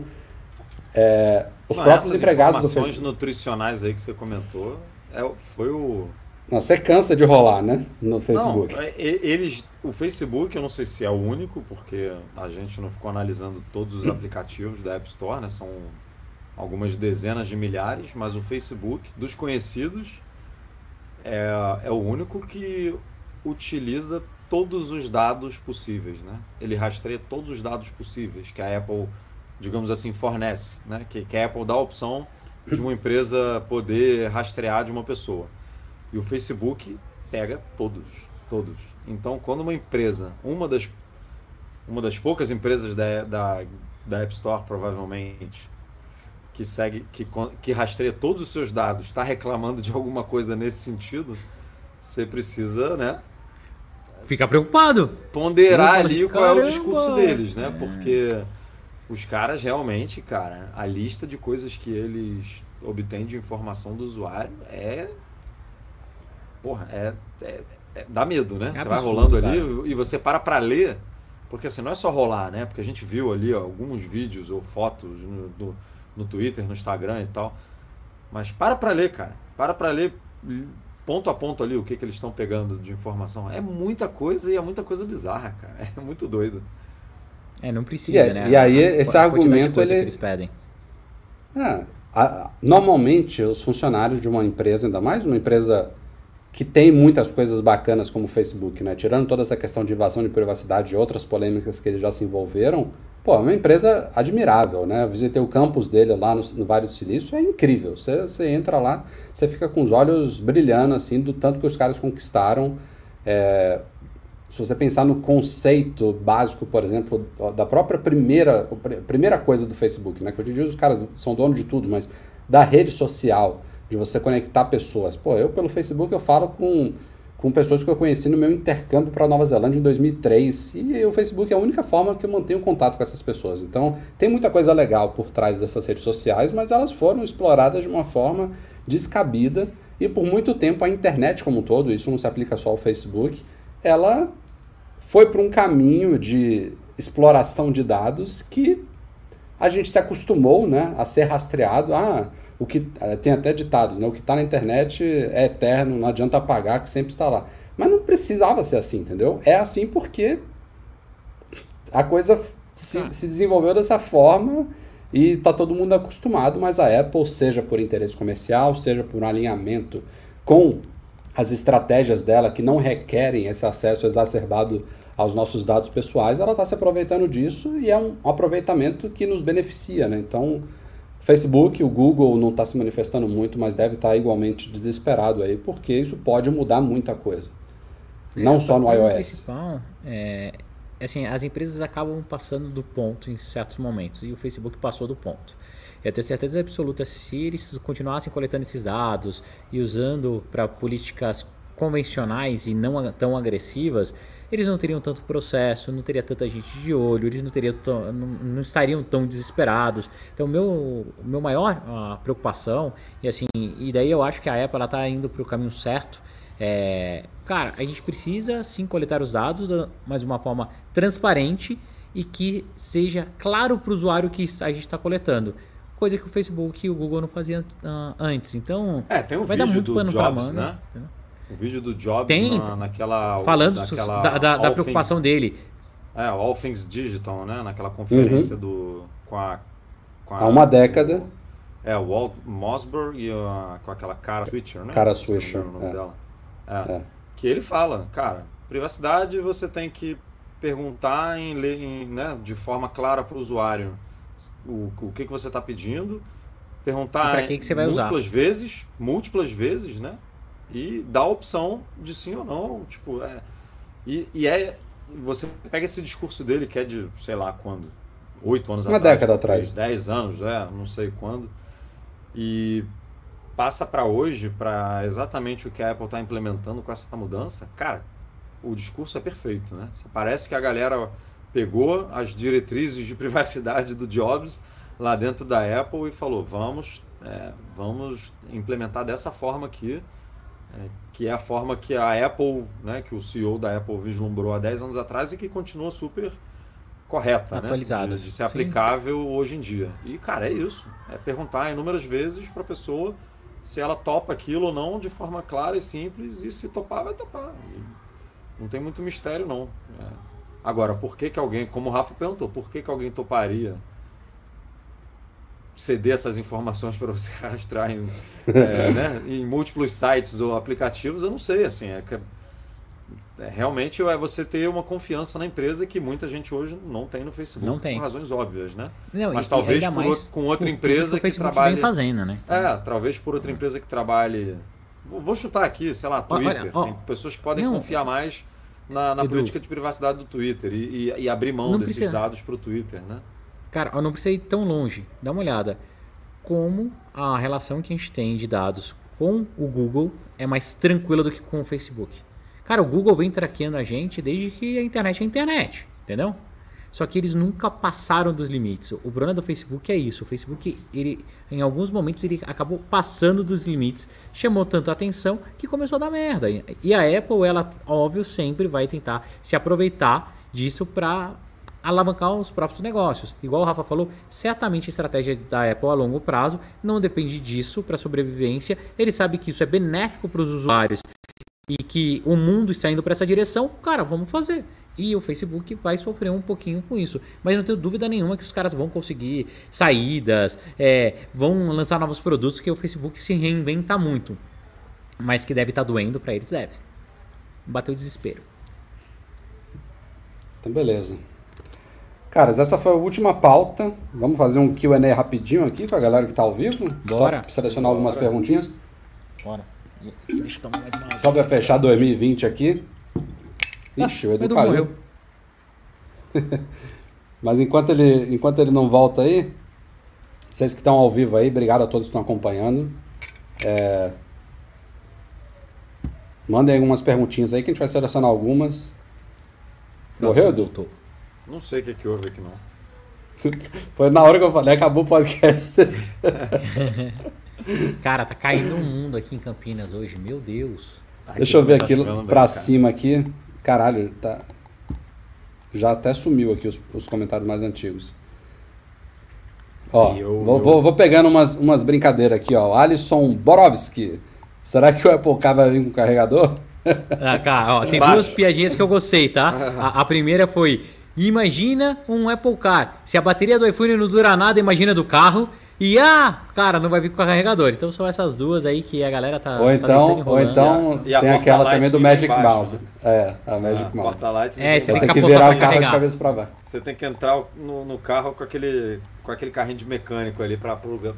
é, os Não, próprios empregados do Facebook. nutricionais aí que você comentou, é, foi o. Não, você cansa de rolar, né? No Facebook. Não, é, eles, o Facebook, eu não sei se é o único, porque a gente não ficou analisando todos os (clears throat) aplicativos da App Store, né? São algumas dezenas de milhares, mas o Facebook, dos conhecidos, é, é o único que utiliza todos os dados possíveis, né? Ele rastreia todos os dados possíveis que a Apple digamos assim, fornece, né? que, que a Apple dá a opção de uma empresa poder rastrear de uma pessoa. E o Facebook pega todos, todos. Então, quando uma empresa, uma das, uma das poucas empresas da, da, da App Store, provavelmente, que segue, que, que rastreia todos os seus dados, está reclamando de alguma coisa nesse sentido, você precisa, né? fica preocupado. Ponderar ali qual é o discurso deles, né? É. Porque os caras realmente, cara, a lista de coisas que eles obtêm de informação do usuário é. Porra, é. é, é dá medo, né? É você vai rolando ali cara. e você para pra ler. Porque assim, não é só rolar, né? Porque a gente viu ali ó, alguns vídeos ou fotos no, no, no Twitter, no Instagram e tal. Mas para pra ler, cara. Para pra ler ponto a ponto ali o que, que eles estão pegando de informação. É muita coisa e é muita coisa bizarra, cara. (laughs) É muito doido. É, não precisa, e, né? E aí, a, esse a argumento. Ele... eles pedem. É, a, normalmente, os funcionários de uma empresa, ainda mais uma empresa que tem muitas coisas bacanas como o Facebook, né? Tirando toda essa questão de invasão de privacidade e outras polêmicas que eles já se envolveram, pô, é uma empresa admirável, né? Eu visitei o campus dele lá no, no Vale do Silício, é incrível. Você, você entra lá, você fica com os olhos brilhando, assim, do tanto que os caras conquistaram. É, se você pensar no conceito básico, por exemplo, da própria primeira, primeira coisa do Facebook, né? Que hoje em dia os caras são donos de tudo, mas da rede social, de você conectar pessoas. Pô, eu pelo Facebook eu falo com, com pessoas que eu conheci no meu intercâmbio para Nova Zelândia em 2003 e o Facebook é a única forma que eu mantenho contato com essas pessoas. Então tem muita coisa legal por trás dessas redes sociais, mas elas foram exploradas de uma forma descabida e por muito tempo a internet como um todo, isso não se aplica só ao Facebook, ela foi para um caminho de exploração de dados que a gente se acostumou né, a ser rastreado. Ah, o que eh, tem até ditados, né? O que está na internet é eterno, não adianta apagar, que sempre está lá. Mas não precisava ser assim, entendeu? É assim porque a coisa se, ah. se desenvolveu dessa forma e está todo mundo acostumado, mas a Apple, seja por interesse comercial, seja por um alinhamento com as estratégias dela que não requerem esse acesso exacerbado aos nossos dados pessoais, ela está se aproveitando disso e é um, aproveitamento que nos beneficia, né? Então, Facebook, o Google não está se manifestando muito, mas deve estar tá igualmente desesperado aí, porque isso pode mudar muita coisa. É, não só no iOS. Principal, é, assim, as empresas acabam passando do ponto em certos momentos, e o Facebook passou do ponto. Eu tenho certeza absoluta, se eles continuassem coletando esses dados e usando para políticas convencionais e não tão agressivas, eles não teriam tanto processo, não teria tanta gente de olho, eles não, teriam não, não estariam tão desesperados. Então, meu, meu maior uh, preocupação, e assim, e daí eu acho que a Apple está indo para o caminho certo, é, cara, a gente precisa sim coletar os dados, mas de uma forma transparente e que seja claro para o usuário que a gente está coletando coisa que o Facebook e o Google não faziam uh, antes. Então, é, tem um vai vídeo dar muito do pano Jobs, manga, né? O vídeo do Jobs tem, na, naquela (laughs) falando daquela da, da, da preocupação things, dele. É, All Things Digital, né? Naquela conferência uhum. do com a, com a, há uma década. é, o Walt Mossberg e a, com aquela cara Switcher, né? Cara Switcher. O nome é. dela. É, é. Que ele fala, cara, privacidade você tem que perguntar em, em né, de forma clara para o usuário o, o que, que você está pedindo, perguntar que que você vai múltiplas usar? vezes, múltiplas vezes, né? E dar a opção de sim ou não, tipo, é, e, e é você pega esse discurso dele que é de, sei lá, quando, oito anos Uma atrás, década atrás, dez anos, é, não sei quando, e passa para hoje, para exatamente o que a Apple está implementando com essa mudança, cara, o discurso é perfeito, né? Parece que a galera pegou as diretrizes de privacidade do Jobs lá dentro da Apple e falou: vamos, é, vamos implementar dessa forma aqui, é, que é a forma que a Apple, né, que o CEO da Apple vislumbrou há 10 anos atrás e que continua super correta, Atualizada. Né? De, de ser aplicável Sim. hoje em dia. E, cara, é isso. É perguntar inúmeras vezes para a pessoa se ela topa aquilo ou não de forma clara e simples e se topar, vai topar. E não tem muito mistério, não. É, Agora, por que, que alguém, como o Rafa perguntou, por que, que alguém toparia ceder essas informações para você (laughs) rastrear em, é, né, em múltiplos sites ou aplicativos? Eu não sei, assim, é, é, realmente é você ter uma confiança na empresa que muita gente hoje não tem no Facebook. Não tem. Por razões óbvias, né? Não, Mas e, talvez por outro, com outra empresa que, que trabalhe... Vem fazendo, né? É, talvez por outra empresa que trabalhe... Vou chutar aqui, sei lá, Twitter. Olha, tem pessoas que podem não, confiar mais na, na política de privacidade do Twitter e, e, e abrir mão desses precisa. dados para o Twitter, né? Cara, eu não precisa ir tão longe. Dá uma olhada. Como a relação que a gente tem de dados com o Google é mais tranquila do que com o Facebook. Cara, o Google vem traqueando a gente desde que a internet é a internet, entendeu? Só que eles nunca passaram dos limites. O problema do Facebook é isso. O Facebook, ele, em alguns momentos, ele acabou passando dos limites, chamou tanta atenção que começou a dar merda. E a Apple, ela, óbvio, sempre vai tentar se aproveitar disso para alavancar os próprios negócios. Igual o Rafa falou, certamente a estratégia da Apple a longo prazo não depende disso para sobrevivência. Ele sabe que isso é benéfico para os usuários e que o mundo está indo para essa direção. Cara, vamos fazer. E o Facebook vai sofrer um pouquinho com isso. Mas não tenho dúvida nenhuma que os caras vão conseguir saídas, é, vão lançar novos produtos, que o Facebook se reinventa muito. Mas que deve estar tá doendo para eles, deve. Bateu o desespero. Então, beleza. Caras, essa foi a última pauta. Vamos fazer um QA rapidinho aqui com a galera que está ao vivo. Bora. Só selecionar algumas bora. perguntinhas. Bora. Deixa eu tomar mais uma. Só para fechar 2020 aqui. Ixi, o Edu, Edu caiu. Morreu. (laughs) Mas enquanto ele, enquanto ele não volta aí, vocês que estão ao vivo aí, obrigado a todos que estão acompanhando. É... Mandem algumas perguntinhas aí que a gente vai selecionar algumas. Morreu, Edu? Não sei o que, que houve aqui, não. (laughs) Foi na hora que eu falei, acabou o podcast. (laughs) Cara, tá caindo um mundo aqui em Campinas hoje, meu Deus. Deixa eu ver tá aqui pra bem, cima aqui. Caralho, tá. Já até sumiu aqui os, os comentários mais antigos. Ó, eu, vou, eu... Vou, vou, pegando umas, umas brincadeiras aqui, ó. Alisson Borowski. Será que o Apple Car vai vir com carregador? (laughs) Ah, cara, ó, tem duas piadinhas que eu gostei, tá? (laughs) A, a, primeira foi: imagina um Apple Car. Se a bateria do iPhone não dura nada, imagina do carro. E ah, cara, não vai vir com carregador. Então são essas duas aí que a galera tá. Ou tá então, tá ou então e a, tem aquela também do Magic embaixo, Mouse. Né? É, a Magic ah, Mouse. Porta-light. É, você tem, tem que, virar o carro de cabeça pra baixo. Você tem que entrar no, no, carro com aquele, com aquele carrinho de mecânico ali pra plugar,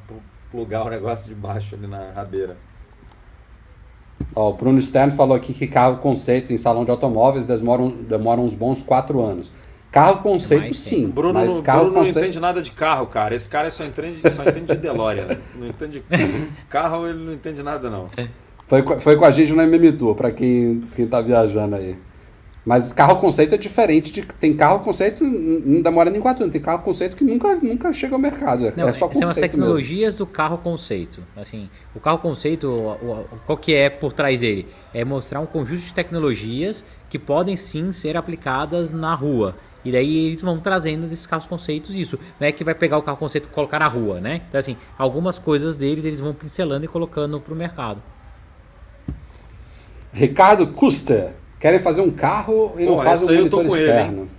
plugar o negócio de baixo ali na rabeira. Ó, o Bruno Stern falou aqui que carro conceito em salão de automóveis demoram, demoram uns bons quatro anos. Carro conceito, sim. Bruno, mas carro Bruno conceito... não entende nada de carro, cara. Esse cara só entende, só entende de DeLorean. (laughs) não entende carro, ele não entende nada, não. Foi, foi com a gente no MM Tour, pra quem, quem tá viajando aí. Mas carro conceito é diferente de. Tem carro conceito, não demora nem quatro anos. Tem carro conceito que nunca, nunca chega ao mercado. É, não, é só conceito. São as tecnologias mesmo. do carro conceito. Assim, o carro conceito, qual que é por trás dele? É mostrar um conjunto de tecnologias que podem sim ser aplicadas na rua. E daí eles vão trazendo desses carros conceitos isso. Não é que vai pegar o carro conceito e colocar na rua, né? Então, assim, algumas coisas deles eles vão pincelando e colocando para o mercado. Ricardo Custer. Querem fazer um carro e Pô, não fazem um monitor externo. Ele,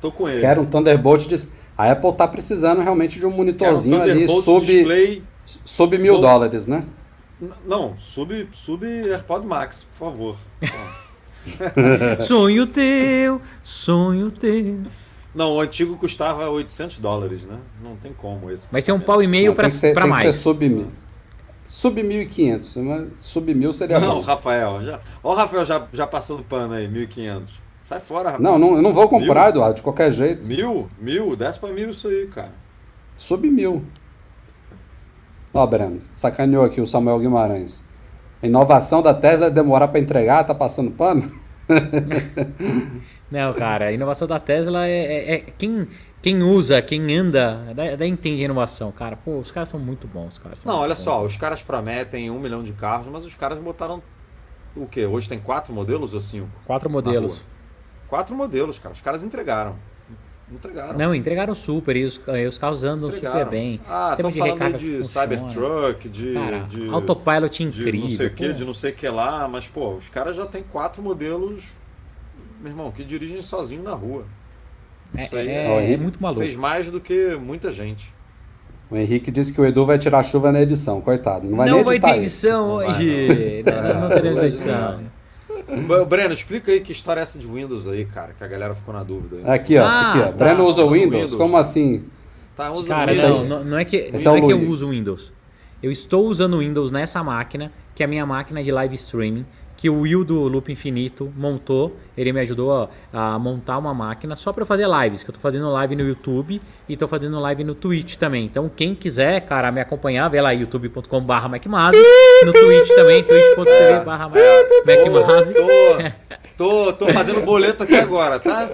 tô com ele. Quero um Thunderbolt. De... A Apple tá precisando realmente de um monitorzinho um ali sub, display... sub mil dólares, né? Não, sub, sub AirPod Max, por favor. (laughs) (laughs) sonho teu, sonho teu. Não, o antigo custava 800 dólares, né? Não tem como esse. Vai ser um pau e meio para mais. Tem que ser sub mil. Sub 1.500, sub mil seria Não, bom. Rafael, já. Ó o Rafael já, já passando pano aí, 1.500. Sai fora, Rafael. Não, não, eu não vou comprar, mil? Eduardo, de qualquer jeito. Mil? Mil? Desce pra mil isso aí, cara. Sub mil. Ó, Breno, sacaneou aqui o Samuel Guimarães. A inovação da Tesla é demorar para entregar, tá passando pano? Não, cara, a inovação da Tesla é, é, é quem, quem usa, quem anda, daí entende a inovação, cara. Pô, os caras são muito bons, cara. Não, olha bons. só, os caras prometem um milhão de carros, mas os caras botaram o quê? Hoje tem quatro modelos ou cinco? Quatro modelos. Quatro modelos, cara. Os caras entregaram. Entregaram. Não, entregaram super e os, os carros andam entregaram. super bem. Ah, estão falando de Cybertruck, de, Cara, de autopilot incrível. De não sei o que, de não sei o que lá, mas pô, os caras já têm quatro modelos, meu irmão, que dirigem sozinho na rua. É, Isso aí é, é muito maluco. Fez mais do que muita gente. O Henrique disse que o Edu vai tirar chuva na edição, coitado. Não vai não nem editar vai ter edição isso. hoje. Não, não, não teremos edição. Breno, explica aí que história é essa de Windows aí, cara, que a galera ficou na dúvida. Aí. Aqui, ó. Ah, aqui, ó. Tá, Breno usa Windows? Windows? Como assim? Tá usando cara, Windows. Não, não é que, não é, é que eu uso Windows. Eu estou usando Windows nessa máquina, que é a minha máquina de live streaming que o Will do Loop Infinito montou. Ele me ajudou a, a montar uma máquina só para fazer lives, que eu estou fazendo live no YouTube e estou fazendo live no Twitch também. Então, quem quiser, cara, me acompanhar, vê lá youtube.com/macmase, no Twitch também, twitch.tv/macmase. Tô, tô fazendo boleto aqui agora, tá?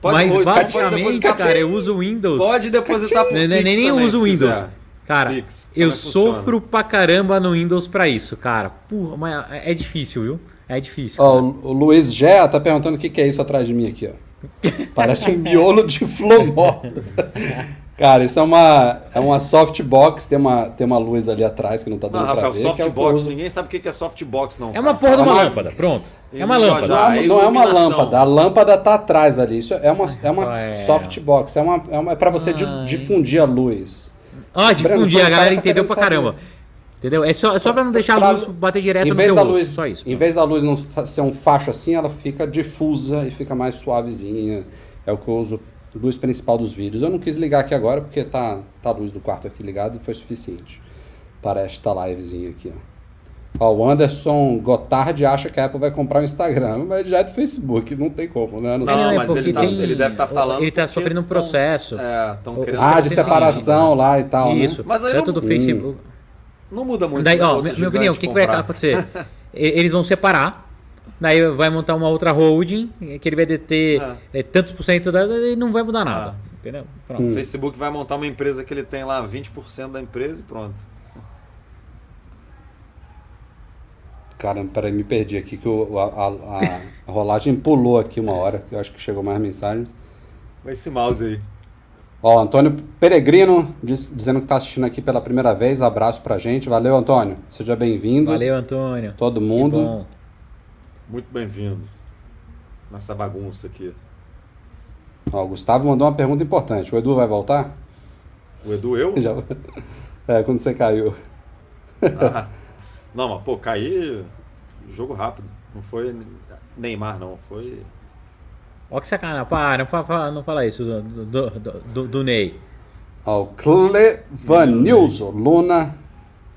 Pode, Mas pode, basicamente, pode cara, eu uso Windows. Pode depositar por Nem, nem, nem uso Windows. Quiser. Cara, Pix, eu sofro pra caramba no Windows pra isso, cara. Porra, mas é difícil, viu? É difícil. Ó, o Luiz Gé tá perguntando o que, que é isso atrás de mim aqui, ó. Parece um miolo de flomó. (laughs) Cara, isso é uma, é uma softbox, tem uma, tem uma luz ali atrás que não tá dando não, Rafael, pra ver. softbox, é ninguém sabe o que é softbox, não. É uma porra de uma lâmpada, pronto. É uma lâmpada. Não, é não é uma lâmpada, a lâmpada tá atrás ali. Isso é uma, é uma softbox, é, uma, é, uma, é pra você difundir a luz. Ah, difundir, a galera tá entendeu pra caramba. Entendeu? É só, é só pra não deixar a luz bater direto em vez no da luz, só isso. Em vez da luz não ser um facho assim, ela fica difusa e fica mais suavezinha. É o que eu uso luz principal dos vídeos. Eu não quis ligar aqui agora porque tá, tá a luz do quarto aqui ligada e foi suficiente para esta livezinha aqui. Ó. ó. o Anderson Gotthard acha que a Apple vai comprar o Instagram, mas já é do Facebook, não tem como, né? Não, não, não mas ele, tá, tem, ele, deve estar tá falando. Ele está sofrendo um processo. Tão, é, tão querendo ah, de separação lá e tal. Né? Isso, né? mas aí Tanto não, do Facebook. Não muda muito. Daí, ó, minha opinião, o que, que vai acontecer? Eles vão separar Daí vai montar uma outra holding, que ele vai deter é. É, tantos por cento da, e não vai mudar nada. Ah. Entendeu? Pronto. Hum. O Facebook vai montar uma empresa que ele tem lá 20% da empresa e pronto. Cara, peraí, me perdi aqui que o, a, a, a (laughs) rolagem pulou aqui uma hora, que eu acho que chegou mais mensagens. Esse mouse aí. Ó, Antônio Peregrino diz, dizendo que está assistindo aqui pela primeira vez. Abraço pra gente. Valeu, Antônio. Seja bem-vindo. Valeu, Antônio. Todo mundo. Muito bem-vindo nessa bagunça aqui. Ó, o Gustavo mandou uma pergunta importante. O Edu vai voltar? O Edu, eu? (laughs) Já... É, quando você caiu. Ah, (laughs) não, mas, pô, caí jogo rápido. Não foi Neymar, não. Foi. Ó que sacanagem. Para, não fala, não fala isso do, do, do, do Ney. Ó, o Clevanilson Luna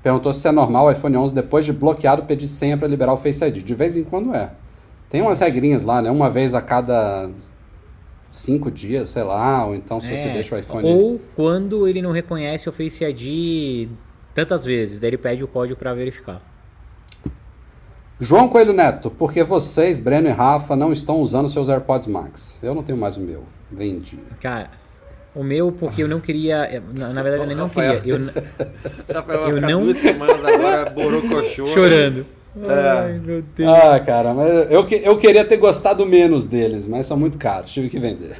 Perguntou se é normal o iPhone 11 depois de bloqueado pedir senha para liberar o Face ID. De vez em quando é. Tem umas regrinhas lá, né? Uma vez a cada cinco dias, sei lá, ou então se é, você deixa o iPhone. Ou quando ele não reconhece o Face ID tantas vezes, daí ele pede o código para verificar. João Coelho Neto, porque vocês, Breno e Rafa, não estão usando seus AirPods Max? Eu não tenho mais o meu. Vendi. Cara, o meu, porque eu não queria. Eh, na, na verdade, eu não queria. Eu, (laughs) Rafael vai eu não. Duas semanas agora borocochô. Chorando. É. Ai, meu Deus. Ah, cara, mas eu, eu queria ter gostado menos deles, mas são muito caros, tive que vender.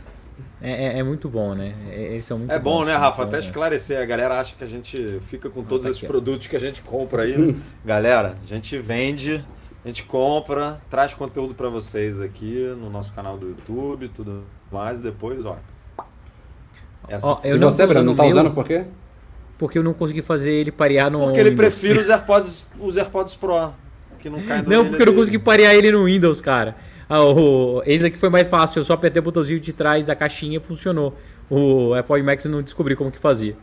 É, é, é muito bom, né? É, eles são muito É bom, né, Rafa? Até esclarecer, a galera acha que a gente fica com todos tá esses produtos que a gente compra aí. Hum. Galera, a gente vende, a gente compra, traz conteúdo para vocês aqui no nosso canal do YouTube, tudo mais, e depois, ó, essa Ó, eu e não você, Bruno, não tá meu, usando por quê? Porque eu não consegui fazer ele parear no Porque ele prefere os (laughs) AirPods, os AirPods Pro, que não caem Não, porque eu não consegui parear ele no Windows, cara. Ah, o, esse aqui foi mais fácil, eu só apertei o botãozinho de trás da caixinha e funcionou. O Apple Max não descobri como que fazia.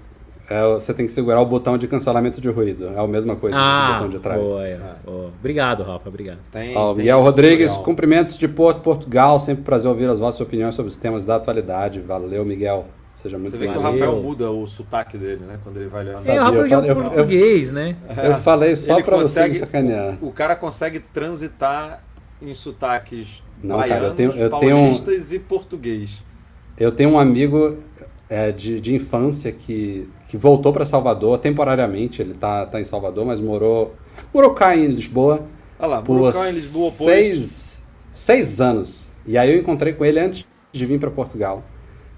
É, você tem que segurar o botão de cancelamento de ruído. É a mesma coisa ah, botão de trás. Boa, é. boa. Obrigado, Rafa. Obrigado. Tem, Ó, tem Miguel Rodrigues, legal. cumprimentos de Porto, Portugal. Sempre prazer ouvir as vossas opiniões sobre os temas da atualidade. Valeu, Miguel. Seja muito Você vê que o Rafael muda o sotaque dele, né? Quando ele vai ler É, o Rafael é português, né? Eu falei só para você me sacanear. O, o, cara consegue transitar em sotaques Não, baianos, cara, eu tenho, eu paulistas tenho, e português. Eu tenho um amigo é, de, de infância que, que voltou para Salvador temporariamente. Ele tá, tá em Salvador, mas morou, morou cá em Lisboa. Olha lá, por cá em Lisboa, seis, seis anos. E aí eu encontrei com ele antes de vir para Portugal.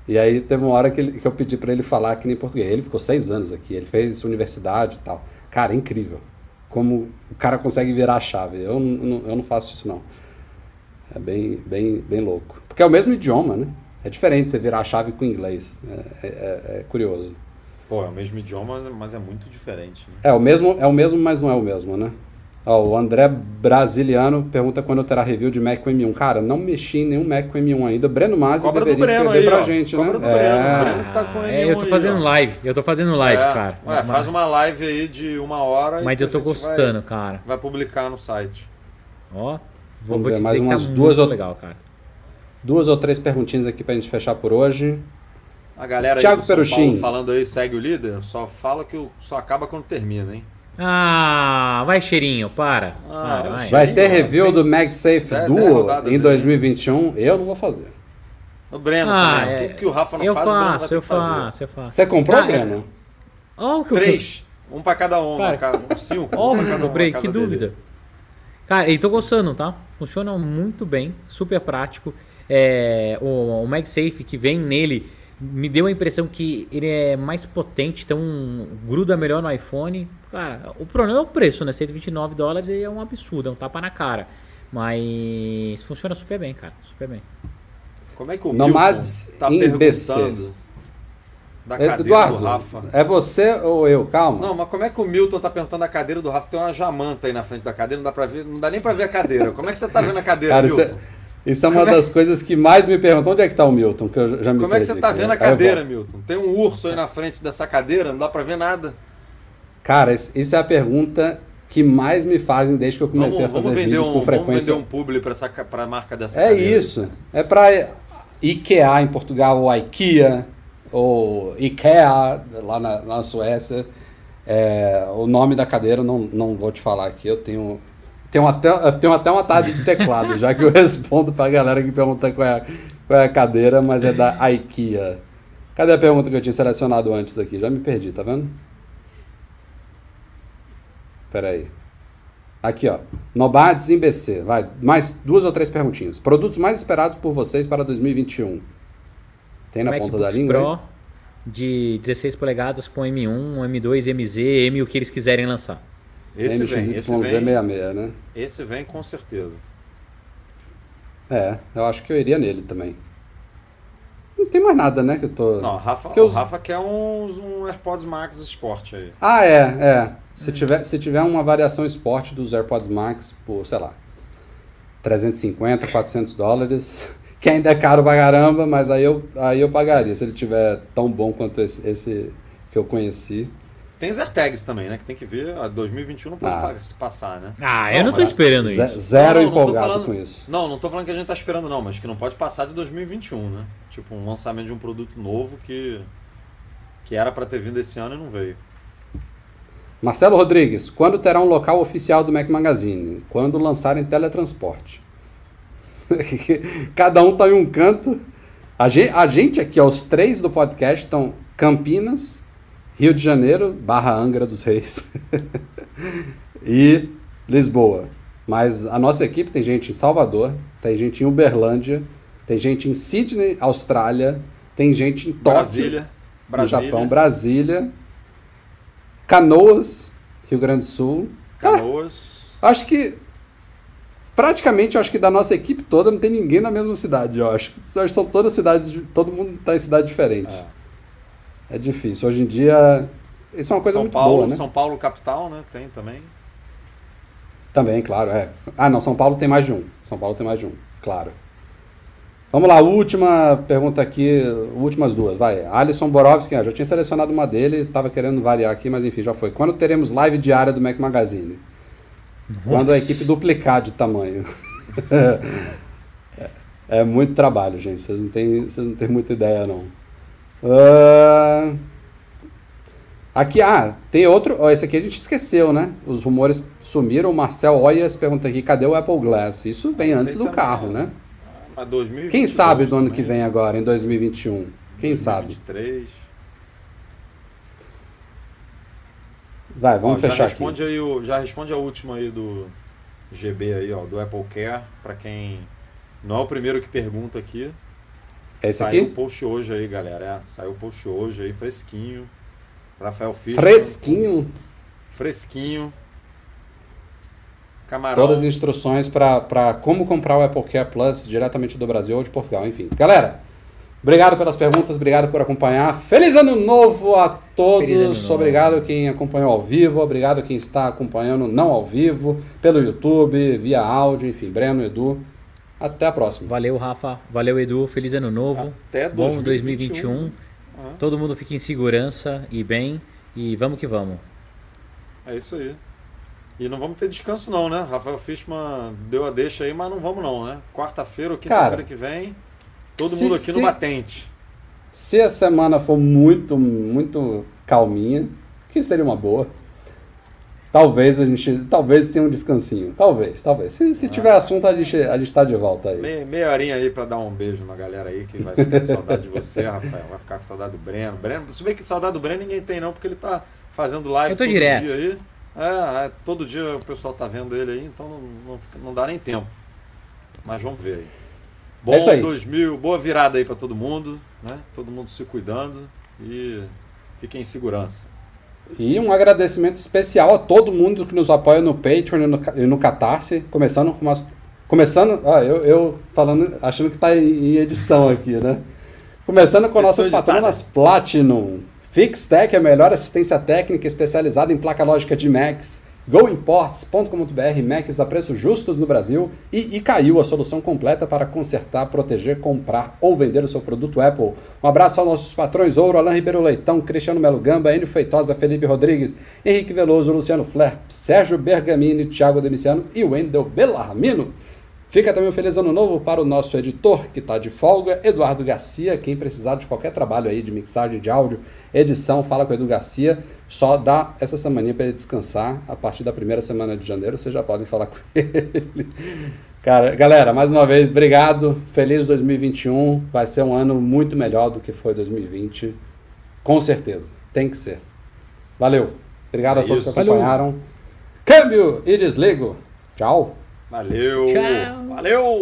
E aí teve uma hora que, ele, que eu pedi para ele falar que nem português. Ele ficou seis anos aqui, ele fez universidade e tal. Cara, é incrível. Como o cara consegue virar a chave. Eu, não, eu não faço isso, não. É bem, bem, bem louco. Porque é o mesmo idioma, né? É diferente você virar a chave com inglês. É, é, é curioso. Pô, é o mesmo idioma, mas é muito diferente. Né? É, o mesmo, é o mesmo, mas não é o mesmo, né? Ó, o André Brasiliano pergunta quando terá review de Mac com M1. Cara, não mexi em nenhum Mac com M1 ainda. Breno Masi Cobra deveria escrever aí, pra ó. gente, Cobra né? Do Breno, é. Breno que tá com M1 é, eu tô fazendo aí, live. Eu tô fazendo live, é. cara. Ué, faz uma live aí de uma hora. Mas eu tô gostando, vai, cara. Vai publicar no site. Ó, vou, vou te mais umas tá duas ou... legal, cara. Duas ou três perguntinhas aqui pra gente fechar por hoje. A galera Thiago aí do São Paulo falando aí, segue o líder, só fala que só acaba quando termina, hein? Ah, vai cheirinho, para. Ah, para vai. vai ter review do MagSafe Duo em 2021. Eu não vou fazer. O Breno, ah, é... tudo que o Rafa não eu faz, faço, eu faço, eu faço. Você comprou, ah, Breno? Oh, que Três. Um pra cada um, Cara, um cinco. Ó, um comprei, que dúvida. Dele. Cara, e tô gostando, tá? Funciona muito bem, super prático. É, o, o MagSafe que vem nele me deu a impressão que ele é mais potente, então gruda melhor no iPhone. Cara, o problema é o preço, né? 129 dólares é um absurdo, é um tapa na cara. Mas funciona super bem, cara, super bem. Como é que o Nomads tá perguntando da cadeira Eduardo, do Rafa? É você ou eu? Calma. Não, mas como é que o Milton tá perguntando a cadeira do Rafa? Tem uma jamanta aí na frente da cadeira, não dá para ver, não dá nem para ver a cadeira. Como é que você tá vendo a cadeira, cara, Milton? É, isso é uma Como é das é... coisas que mais me perguntam. Onde é que tá o Milton? Que eu já me Como é que você tá vendo a cadeira, Milton? Tem um urso aí na frente dessa cadeira, não dá para ver nada. Cara, isso é a pergunta que mais me fazem desde que eu comecei vamos, a fazer vídeos um, com frequência. Vamos vender um publi para a marca dessa É cadeira. isso. É para IKEA em Portugal, ou IKEA, ou IKEA lá na, na Suécia. É, o nome da cadeira não, não vou te falar aqui, eu tenho, tenho, até, tenho até uma tarde de teclado, já que eu (laughs) respondo para a galera que pergunta qual é, qual é a cadeira, mas é da IKEA. Cadê a pergunta que eu tinha selecionado antes aqui? Já me perdi, tá vendo? Espera aí. Aqui, ó. Nobades em BC. Vai, mais duas ou três perguntinhas. Produtos mais esperados por vocês para 2021. Tem na ponta da língua? Pro aí? de 16 polegadas com M1, M2, MZ, M o que eles quiserem lançar. Esse vem, esse vem, 66, né? Esse vem com certeza. É, eu acho que eu iria nele também. Não tem mais nada, né, que eu tô... Não, Rafa, eu... o Rafa quer um, um AirPods Max Sport aí. Ah, é, é. Se tiver, se tiver uma variação esporte dos AirPods Max por, sei lá, 350, 400 dólares, (laughs) que ainda é caro pra caramba, mas aí eu, aí eu pagaria se ele tiver tão bom quanto esse, esse que eu conheci. Tem os AirTags também, né? Que tem que ver. A 2021 não pode ah. passar, né? Ah, eu não tô esperando isso. Zero não, não, empolgado falando, com isso. Não, não tô falando que a gente tá esperando, não, mas que não pode passar de 2021, né? Tipo, um lançamento de um produto novo que, que era para ter vindo esse ano e não veio. Marcelo Rodrigues, quando terá um local oficial do Mac Magazine? Quando lançarem teletransporte. (laughs) Cada um tá em um canto. A gente, a gente aqui, ó, os três do podcast estão Campinas, Rio de Janeiro, barra Angra dos Reis (laughs) e Lisboa. Mas a nossa equipe tem gente em Salvador, tem gente em Uberlândia, tem gente em Sydney, Austrália, tem gente em Tóquio, Brasília, Brasília. Japão, Brasília, Canoas, Rio Grande do Sul. Canoas. Ah, acho que praticamente acho que da nossa equipe toda não tem ninguém na mesma cidade, eu acho. São todas cidades, todo mundo está em cidade diferente. É. é. difícil. Hoje em dia, isso é uma coisa São muito Paulo, boa, né? São Paulo capital, né? Tem também. Também, claro, é. Ah, não, São Paulo tem mais de um. São Paulo tem mais de um, claro. Vamos lá, última pergunta aqui, últimas duas, vai. Alisson Borowski, ah, já tinha selecionado uma dele, estava querendo variar aqui, mas enfim, já foi. Quando teremos live diária do Mac Magazine? Nossa. Quando a equipe duplicar de tamanho. é, (laughs) é, muito trabalho, gente, vocês não têm, vocês não têm muita ideia, não. Uh... Aqui, ah, tem outro, oh, esse aqui a gente esqueceu, né? Os rumores sumiram, o Marcel Oyas pergunta aqui, cadê o Apple Glass? Isso vem antes do carro, né? A 2022 Quem sabe do ano que vem agora, em 2021? Quem 2023. sabe? Vai, vamos ó, fechar responde aqui. Aí o, já responde a última aí do GB aí, ó, do Apple Care, para quem não é o primeiro que pergunta aqui. É esse saiu aqui? Saiu o post hoje aí, galera. É, saiu o post hoje aí, fresquinho. Rafael Fischer. Fresquinho? Fresquinho. Camarão. Todas as instruções para como comprar o Apple Care Plus diretamente do Brasil ou de Portugal, enfim. Galera, obrigado pelas perguntas, obrigado por acompanhar. Feliz ano novo a todos. Novo. Obrigado quem acompanhou ao vivo, obrigado quem está acompanhando não ao vivo, pelo YouTube, via áudio, enfim. Breno, Edu. Até a próxima. Valeu, Rafa. Valeu, Edu. Feliz ano novo. Até 2021. Bom 2021. Uhum. Todo mundo fique em segurança e bem. E vamos que vamos. É isso aí. E não vamos ter descanso não, né? Rafael Fishman deu a deixa aí, mas não vamos não, né? Quarta-feira ou quinta-feira que vem, todo se, mundo aqui se, no batente. Se a semana for muito, muito calminha, que seria uma boa. Talvez a gente. Talvez tenha um descansinho. Talvez, talvez. Se, se tiver ah. assunto, a gente, a gente tá de volta aí. Meia, meia horinha aí pra dar um beijo na galera aí que vai ficar com saudade de você, (laughs) Rafael. Vai ficar com saudade do Breno. Breno, se bem que saudade do Breno ninguém tem, não, porque ele tá fazendo live Eu tô todo direto. dia aí. É, é, todo dia o pessoal tá vendo ele aí, então não, não, não dá nem tempo. Mas vamos ver aí. Bom é 2000, boa virada aí para todo mundo, né? Todo mundo se cuidando e fiquem em segurança. E um agradecimento especial a todo mundo que nos apoia no Patreon e no, e no Catarse, começando com umas, começando, ah, eu, eu falando, achando que está em edição aqui, né? Começando com nossas patronas Platinum, FixTech, a melhor assistência técnica especializada em placa lógica de Macs, GoImports.com.br, Macs a preços justos no Brasil e Icaiu, a solução completa para consertar, proteger, comprar ou vender o seu produto Apple. Um abraço aos nossos patrões Ouro, Alain Ribeiro Leitão, Cristiano Melo Gamba, Enio Feitosa, Felipe Rodrigues, Henrique Veloso, Luciano Flair, Sérgio Bergamini, Thiago Demiciano e Wendel Bellarmino. Fica também um feliz ano novo para o nosso editor, que está de folga, Eduardo Garcia. Quem precisar de qualquer trabalho aí de mixagem de áudio, edição, fala com o Edu Garcia. Só dá essa semana para ele descansar. A partir da primeira semana de janeiro, vocês já podem falar (laughs) com ele. Cara, galera, mais uma vez, obrigado. Feliz 2021. Vai ser um ano muito melhor do que foi 2020. Com certeza. Tem que ser. Valeu. Obrigado é a todos isso. que acompanharam. Câmbio e desligo. Tchau. Valeu! Tchau! Valeu!